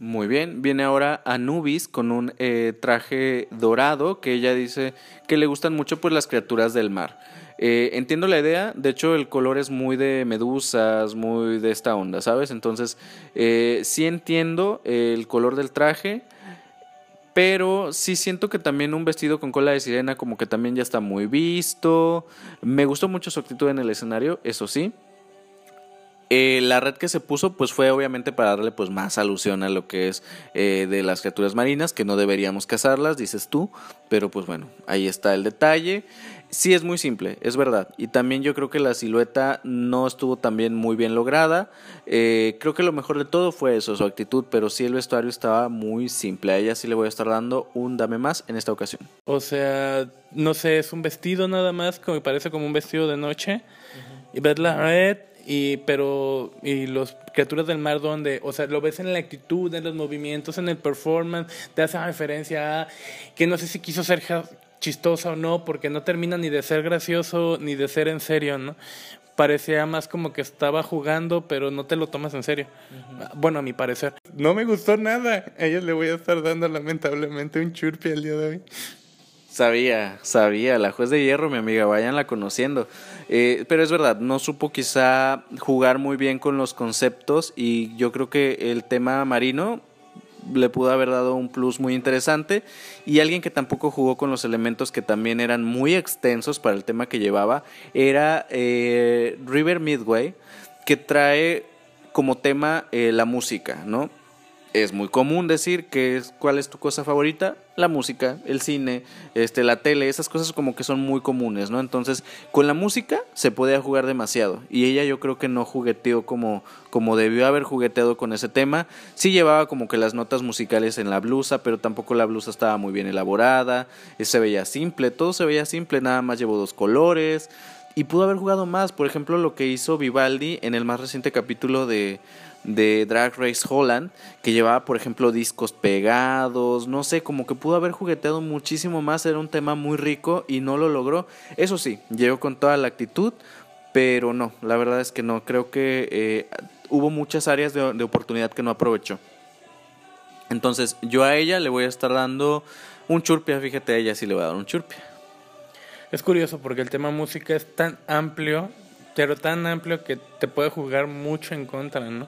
Muy bien, viene ahora Anubis con un eh, traje dorado que ella dice que le gustan mucho pues las criaturas del mar. Eh, entiendo la idea, de hecho el color es muy de medusas, muy de esta onda, ¿sabes? Entonces eh, sí entiendo el color del traje, pero sí siento que también un vestido con cola de sirena como que también ya está muy visto. Me gustó mucho su actitud en el escenario, eso sí. Eh, la red que se puso pues fue obviamente para darle pues más alusión a lo que es eh, de las criaturas marinas, que no deberíamos cazarlas, dices tú, pero pues bueno, ahí está el detalle. Sí es muy simple, es verdad. Y también yo creo que la silueta no estuvo también muy bien lograda. Eh, creo que lo mejor de todo fue eso, su actitud, pero sí el vestuario estaba muy simple. A ella sí le voy a estar dando un dame más en esta ocasión. O sea, no sé, es un vestido nada más, que me parece como un vestido de noche. Y ver la red y pero y los criaturas del mar donde o sea lo ves en la actitud en los movimientos en el performance te hace referencia a que no sé si quiso ser chistosa o no porque no termina ni de ser gracioso ni de ser en serio no parecía más como que estaba jugando pero no te lo tomas en serio. Bueno a mi parecer. No me gustó nada. A ella le voy a estar dando lamentablemente un churpi el día de hoy. Sabía, sabía, la juez de hierro, mi amiga, váyanla conociendo. Eh, pero es verdad, no supo quizá jugar muy bien con los conceptos y yo creo que el tema marino le pudo haber dado un plus muy interesante y alguien que tampoco jugó con los elementos que también eran muy extensos para el tema que llevaba era eh, River Midway que trae como tema eh, la música, ¿no? Es muy común decir que es, cuál es tu cosa favorita, la música, el cine, este, la tele, esas cosas como que son muy comunes, ¿no? Entonces, con la música se podía jugar demasiado y ella yo creo que no jugueteó como, como debió haber jugueteado con ese tema. Sí llevaba como que las notas musicales en la blusa, pero tampoco la blusa estaba muy bien elaborada, eh, se veía simple, todo se veía simple, nada más llevó dos colores y pudo haber jugado más, por ejemplo, lo que hizo Vivaldi en el más reciente capítulo de de Drag Race Holland, que llevaba, por ejemplo, discos pegados, no sé, como que pudo haber jugueteado muchísimo más, era un tema muy rico y no lo logró. Eso sí, llegó con toda la actitud, pero no, la verdad es que no, creo que eh, hubo muchas áreas de, de oportunidad que no aprovechó. Entonces, yo a ella le voy a estar dando un churpia, fíjate, a ella sí le voy a dar un churpia. Es curioso porque el tema música es tan amplio pero tan amplio que te puede jugar mucho en contra, ¿no?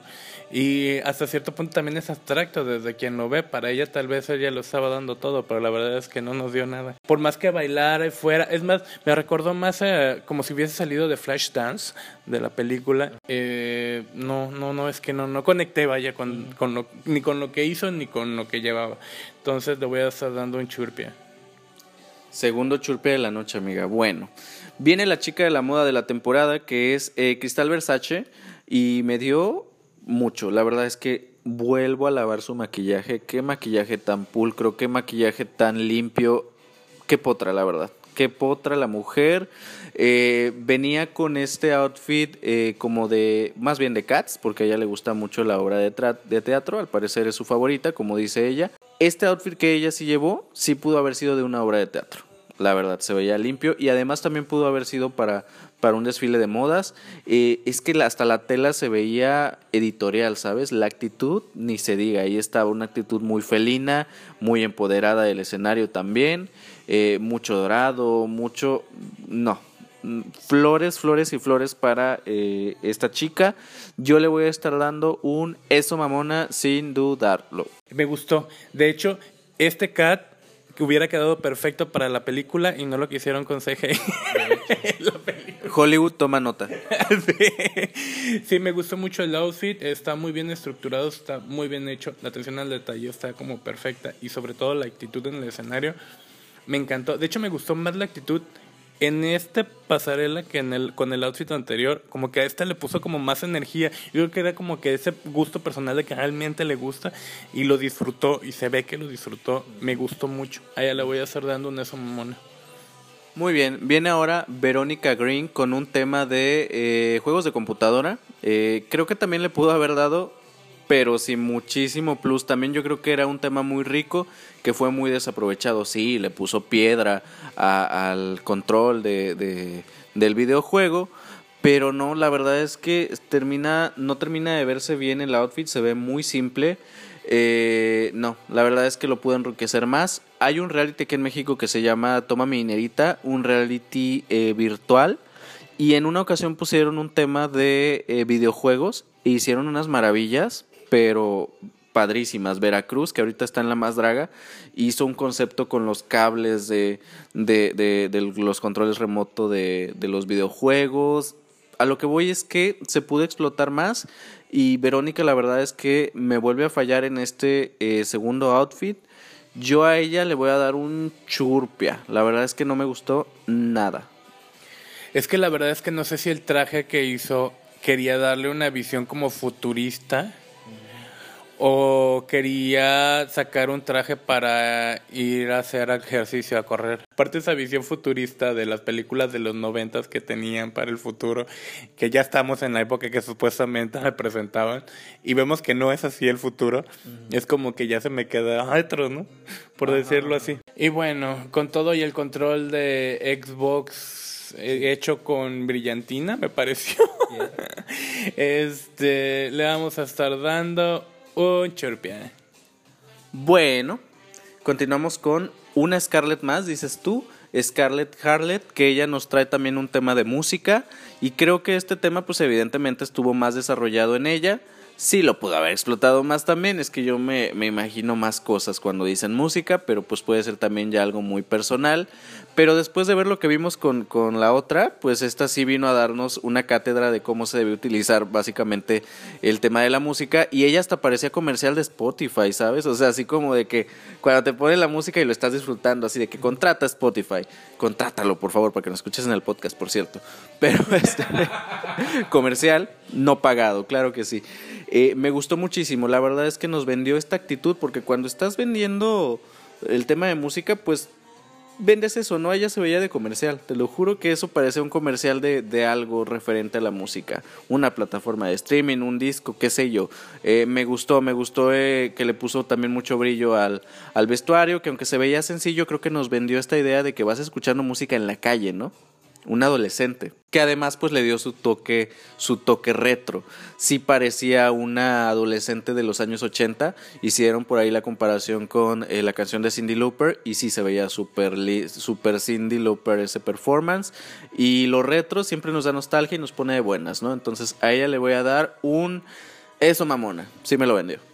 Y hasta cierto punto también es abstracto desde quien lo ve. Para ella tal vez ella lo estaba dando todo, pero la verdad es que no nos dio nada. Por más que bailara y fuera, es más, me recordó más como si hubiese salido de Flash Dance de la película. Eh, no, no, no, es que no, no conecté, vaya, con, con lo, ni con lo que hizo ni con lo que llevaba. Entonces le voy a estar dando un churpia. Segundo churpia de la noche, amiga. Bueno. Viene la chica de la moda de la temporada, que es eh, Cristal Versace, y me dio mucho. La verdad es que vuelvo a lavar su maquillaje. Qué maquillaje tan pulcro, qué maquillaje tan limpio. Qué potra, la verdad. Qué potra la mujer. Eh, venía con este outfit eh, como de, más bien de Cats, porque a ella le gusta mucho la obra de, de teatro, al parecer es su favorita, como dice ella. Este outfit que ella sí llevó, sí pudo haber sido de una obra de teatro la verdad, se veía limpio y además también pudo haber sido para, para un desfile de modas. Eh, es que hasta la tela se veía editorial, ¿sabes? La actitud, ni se diga, ahí estaba una actitud muy felina, muy empoderada del escenario también, eh, mucho dorado, mucho... No, flores, flores y flores para eh, esta chica. Yo le voy a estar dando un eso mamona sin dudarlo. Me gustó. De hecho, este cat que hubiera quedado perfecto para la película y no lo quisieron con CGI. <laughs> Hollywood toma nota. <laughs> sí. me gustó mucho el outfit, está muy bien estructurado, está muy bien hecho, la atención al detalle está como perfecta y sobre todo la actitud en el escenario me encantó. De hecho, me gustó más la actitud en este pasarela que en el con el outfit anterior, como que a esta le puso como más energía. Yo creo que era como que ese gusto personal de que realmente le gusta y lo disfrutó y se ve que lo disfrutó. Me gustó mucho. A ella le voy a hacer dando un eso. Muy bien, viene ahora Verónica Green con un tema de eh, juegos de computadora. Eh, creo que también le pudo haber dado pero sin muchísimo plus. También yo creo que era un tema muy rico que fue muy desaprovechado. Sí, le puso piedra al control de, del videojuego, pero no, la verdad es que termina, no termina de verse bien el outfit, se ve muy simple. Eh, no, la verdad es que lo pudo enriquecer más. Hay un reality aquí en México que se llama Toma Minerita, un reality eh, virtual. Y en una ocasión pusieron un tema de eh, videojuegos e hicieron unas maravillas pero padrísimas. Veracruz, que ahorita está en la más draga, hizo un concepto con los cables de, de, de, los controles remotos de, los videojuegos. A lo que voy es que se pudo explotar más y Verónica la verdad es que me vuelve a fallar en este eh, segundo outfit. Yo a ella le voy a dar un churpia. La verdad es que no me gustó nada. Es que la verdad es que no sé si el traje que hizo quería darle una visión como futurista o quería sacar un traje para ir a hacer ejercicio, a correr. Aparte esa visión futurista de las películas de los noventas que tenían para el futuro, que ya estamos en la época que supuestamente <laughs> representaban, y vemos que no es así el futuro, es como que ya se me queda adentro, ¿no? Por decirlo así. Y bueno, con todo y el control de Xbox eh, hecho con brillantina, me pareció. <laughs> este, le vamos a estar dando un chorpia. Bueno, continuamos con una Scarlett más, dices tú. Scarlett Harlett, que ella nos trae también un tema de música Y creo que este tema, pues evidentemente estuvo más desarrollado en ella. Sí lo pudo haber explotado más también, es que yo me, me imagino más cosas cuando dicen música, pero pues puede ser también ya algo muy personal. Pero después de ver lo que vimos con, con, la otra, pues esta sí vino a darnos una cátedra de cómo se debe utilizar básicamente el tema de la música. Y ella hasta parecía comercial de Spotify, ¿sabes? O sea, así como de que cuando te ponen la música y lo estás disfrutando, así de que contrata Spotify. Contrátalo, por favor, para que nos escuches en el podcast, por cierto. Pero <laughs> este comercial, no pagado, claro que sí. Eh, me gustó muchísimo. La verdad es que nos vendió esta actitud, porque cuando estás vendiendo el tema de música, pues vendes eso, ¿no? Ella se veía de comercial. Te lo juro que eso parece un comercial de, de algo referente a la música. Una plataforma de streaming, un disco, qué sé yo. Eh, me gustó, me gustó eh, que le puso también mucho brillo al, al vestuario, que aunque se veía sencillo, creo que nos vendió esta idea de que vas escuchando música en la calle, ¿no? Un adolescente, que además pues le dio su toque, su toque retro. Sí parecía una adolescente de los años 80, hicieron por ahí la comparación con eh, la canción de Cindy Lauper y sí se veía súper super Cindy Lauper ese performance y lo retro siempre nos da nostalgia y nos pone de buenas, ¿no? Entonces a ella le voy a dar un eso mamona, sí me lo vendió.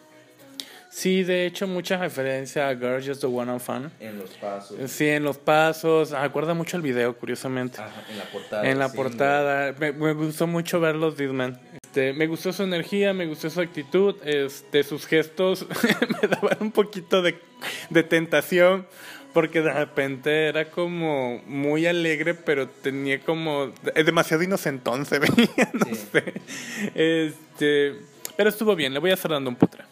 Sí, de hecho, mucha referencia a Girl Just the One on Fun. En los pasos. Sí, en los pasos. Acuerda mucho el video, curiosamente. en la portada. En la portada. Me, gustó mucho verlos, Disman. Este, me gustó su energía, me gustó su actitud. Este, sus gestos <laughs> me daban un poquito de, de tentación porque de repente era como muy alegre, pero tenía como es demasiado inocentón se veía, <laughs> no sé. Este, pero estuvo bien, le voy a estar dando un putra.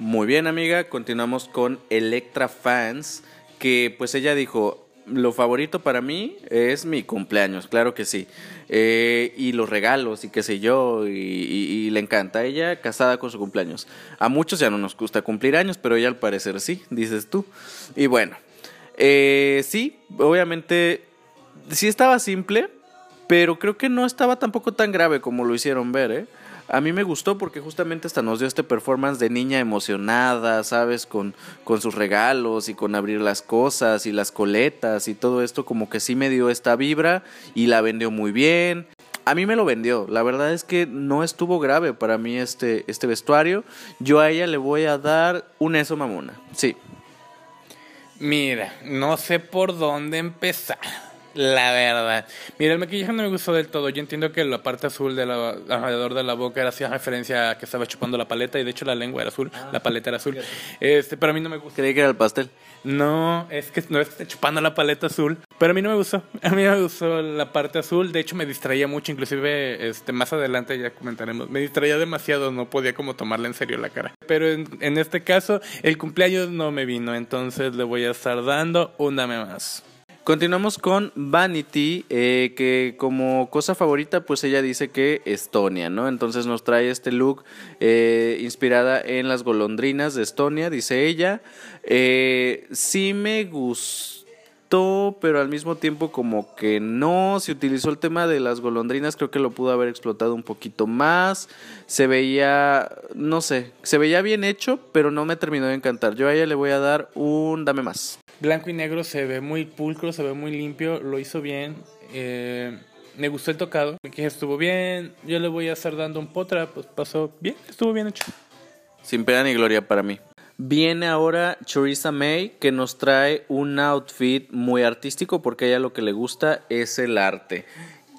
Muy bien, amiga. Continuamos con Electra Fans, que pues ella dijo, lo favorito para mí es mi cumpleaños, claro que sí. Eh, y los regalos y qué sé yo, y, le encanta. Ella casada con su cumpleaños. A muchos ya no nos gusta cumplir años, pero ella al parecer sí, dices tú. Y bueno, eh, sí, obviamente, sí estaba simple, pero creo que no estaba tampoco tan grave como lo hicieron ver, ¿eh? A mí me gustó porque justamente hasta nos dio este performance de niña emocionada, ¿sabes? Con, con sus regalos y con abrir las cosas y las coletas y todo esto, como que sí me dio esta vibra y la vendió muy bien. A mí me lo vendió, la verdad es que no estuvo grave para mí este, este vestuario. Yo a ella le voy a dar un eso mamona, sí. Mira, no sé por dónde empezar. La verdad. Mira, el maquillaje no me gustó del todo. Yo entiendo que la parte azul de la, alrededor de la boca era hacía referencia a que estaba chupando la paleta y de hecho la lengua era azul, ah, la paleta era azul. Este, pero a mí no me gusta. Creí que era el pastel. No, es que no está chupando la paleta azul. Pero a mí no me gustó. A mí me gustó la parte azul. De hecho, me distraía mucho. Inclusive, este, más adelante ya comentaremos. Me distraía demasiado. No podía como tomarle en serio la cara. Pero en, en este caso, el cumpleaños no me vino. Entonces le voy a estar dando un dame más. Continuamos con Vanity, eh, que como cosa favorita, pues ella dice que Estonia, ¿no? Entonces nos trae este look eh, inspirada en las golondrinas de Estonia, dice ella. Eh, sí me gustó, pero al mismo tiempo como que no. Se utilizó el tema de las golondrinas, creo que lo pudo haber explotado un poquito más. Se veía, no sé, se veía bien hecho, pero no me terminó de encantar. Yo a ella le voy a dar un dame más blanco y negro se ve muy pulcro, se ve muy limpio, lo hizo bien. Eh, me gustó el tocado, que estuvo bien. Yo le voy a estar dando un potra, pues pasó bien, estuvo bien hecho. Sin pena ni gloria para mí. Viene ahora Charissa May que nos trae un outfit muy artístico porque a ella lo que le gusta es el arte.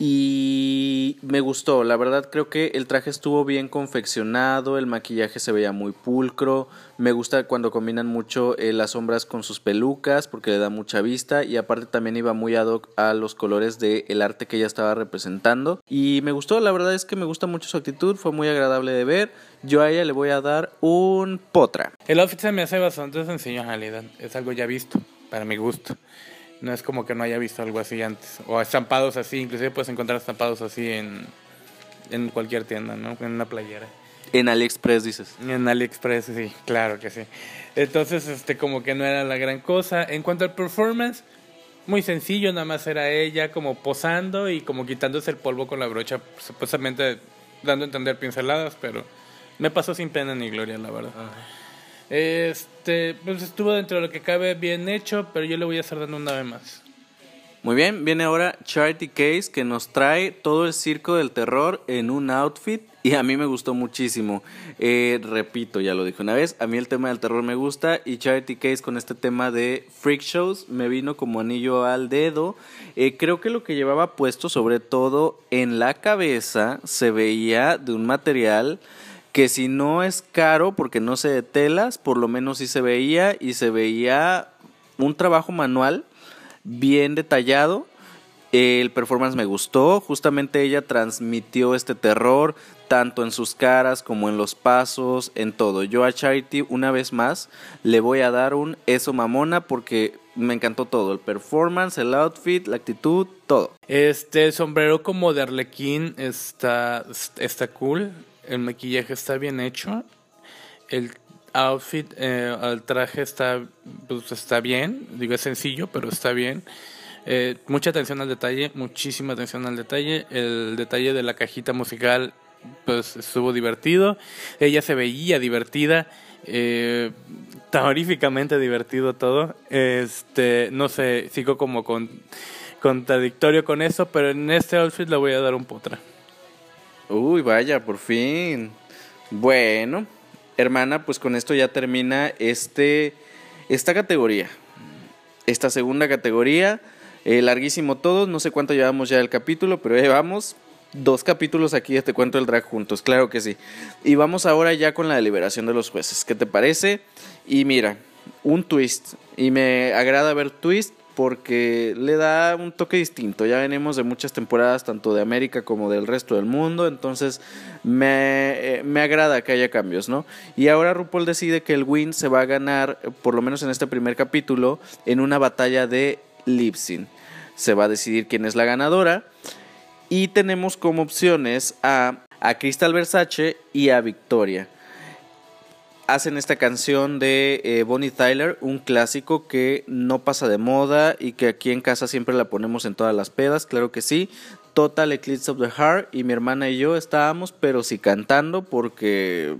Y me gustó, la verdad creo que el traje estuvo bien confeccionado, el maquillaje se veía muy pulcro, me gusta cuando combinan mucho eh, las sombras con sus pelucas porque le da mucha vista y aparte también iba muy ad hoc a los colores del arte que ella estaba representando. Y me gustó, la verdad es que me gusta mucho su actitud, fue muy agradable de ver, yo a ella le voy a dar un potra. El outfit se me hace bastante sencillo en realidad, es algo ya visto, para mi gusto. No es como que no haya visto algo así antes. O estampados así, inclusive puedes encontrar estampados así en, en cualquier tienda, ¿no? En una playera. En AliExpress dices. En AliExpress, sí, claro que sí. Entonces, este, como que no era la gran cosa. En cuanto al performance, muy sencillo, nada más era ella como posando y como quitándose el polvo con la brocha, supuestamente dando a entender pinceladas, pero me pasó sin pena ni gloria, la verdad. Este, pues estuvo dentro de lo que cabe bien hecho, pero yo le voy a estar dando una vez más. Muy bien, viene ahora Charity Case que nos trae todo el circo del terror en un outfit y a mí me gustó muchísimo. Eh, repito, ya lo dije una vez, a mí el tema del terror me gusta y Charity Case con este tema de freak shows me vino como anillo al dedo. Eh, creo que lo que llevaba puesto sobre todo en la cabeza se veía de un material que si no es caro porque no sé de telas, por lo menos sí se veía y se veía un trabajo manual bien detallado. El performance me gustó, justamente ella transmitió este terror tanto en sus caras como en los pasos, en todo. Yo a Charity una vez más le voy a dar un eso mamona porque me encantó todo, el performance, el outfit, la actitud, todo. Este sombrero como de Arlequín está, está cool, el maquillaje está bien hecho, el outfit, eh, el traje está, pues, está bien, digo es sencillo, pero está bien. Eh, mucha atención al detalle, muchísima atención al detalle. El detalle de la cajita musical, pues estuvo divertido. Ella se veía divertida, eh, terroríficamente divertido todo. Este, no sé, sigo como con, contradictorio con eso, pero en este outfit le voy a dar un potra. Uy, vaya, por fin. Bueno, hermana, pues con esto ya termina este, esta categoría. Esta segunda categoría, eh, larguísimo todo, no sé cuánto llevamos ya del capítulo, pero llevamos dos capítulos aquí de Te Cuento el Drag juntos, claro que sí. Y vamos ahora ya con la deliberación de los jueces, ¿qué te parece? Y mira, un twist, y me agrada ver twist porque le da un toque distinto. Ya venimos de muchas temporadas, tanto de América como del resto del mundo, entonces me, eh, me, agrada que haya cambios, ¿no? Y ahora RuPaul decide que el win se va a ganar, por lo menos en este primer capítulo, en una batalla de lip sync. Se va a decidir quién es la ganadora. Y tenemos como opciones a, a Crystal Versace y a Victoria hacen esta canción de eh, Bonnie Tyler, un clásico que no pasa de moda y que aquí en casa siempre la ponemos en todas las pedas, claro que sí. Total Eclipse of the Heart y mi hermana y yo estábamos, pero sí cantando porque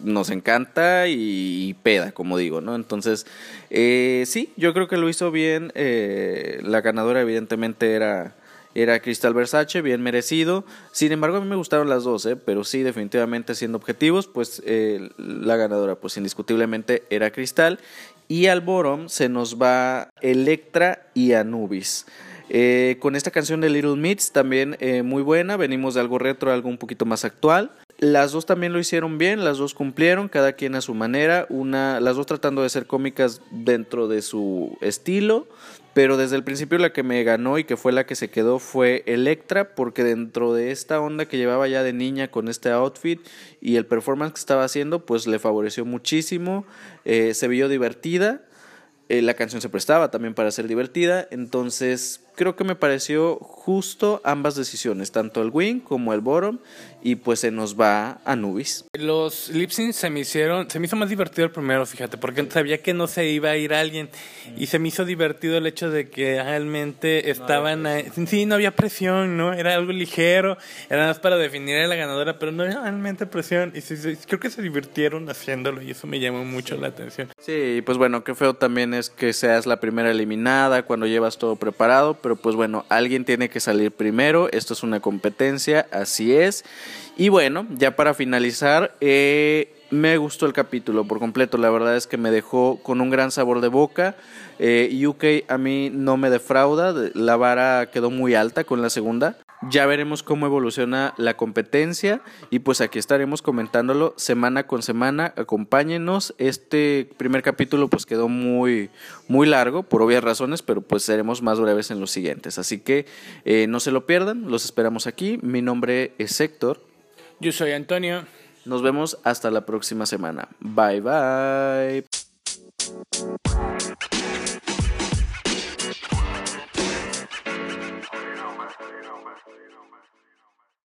nos encanta y, peda, como digo, ¿no? Entonces, eh, sí, yo creo que lo hizo bien. Eh, la ganadora evidentemente era era Crystal Versace, bien merecido. Sin embargo, a mí me gustaron las dos, ¿eh? pero sí, definitivamente siendo objetivos, pues eh, la ganadora, pues indiscutiblemente era Crystal. Y al Borom se nos va Electra y Anubis. Eh, con esta canción de Little Mix también muy buena, venimos de algo retro algo un poquito más actual. Las dos también lo hicieron bien, las dos cumplieron, cada quien a su manera, una, las dos tratando de ser cómicas dentro de su estilo, pero desde el principio la que me ganó y que fue la que se quedó fue Electra, porque dentro de esta onda que llevaba ya de niña con este outfit y el performance que estaba haciendo, pues le favoreció muchísimo, eh, se vio divertida, eh, la canción se prestaba también para ser divertida, entonces creo que me pareció justo ambas decisiones, tanto el wing como el bottom, y pues se nos va a Nubis. Los lip se me hicieron, se me hizo más divertido el primero, fíjate, porque sabía que no se iba a ir alguien, y se me hizo divertido el hecho de que realmente estaban, ahí, sí, no había presión, ¿no? Era algo ligero, era más para definir a la ganadora, pero no había realmente presión, y creo que se divirtieron haciéndolo, y eso me llamó mucho la atención. Sí, pues bueno, qué feo también es que seas la primera eliminada cuando llevas todo preparado, pero pues bueno, alguien tiene que salir primero, esto es una competencia, así es. Y bueno, ya para finalizar, eh, me gustó el capítulo por completo, la verdad es que me dejó con un gran sabor de boca. Eh, UK a mí no me defrauda, la vara quedó muy alta con la segunda. Ya veremos cómo evoluciona la competencia y pues aquí estaremos comentándolo semana con semana. Acompáñenos. Este primer capítulo pues quedó muy muy largo por obvias razones, pero pues seremos más breves en los siguientes. Así que eh, no se lo pierdan. Los esperamos aquí. Mi nombre es Héctor. Yo soy Antonio. Nos vemos hasta la próxima semana. Bye bye.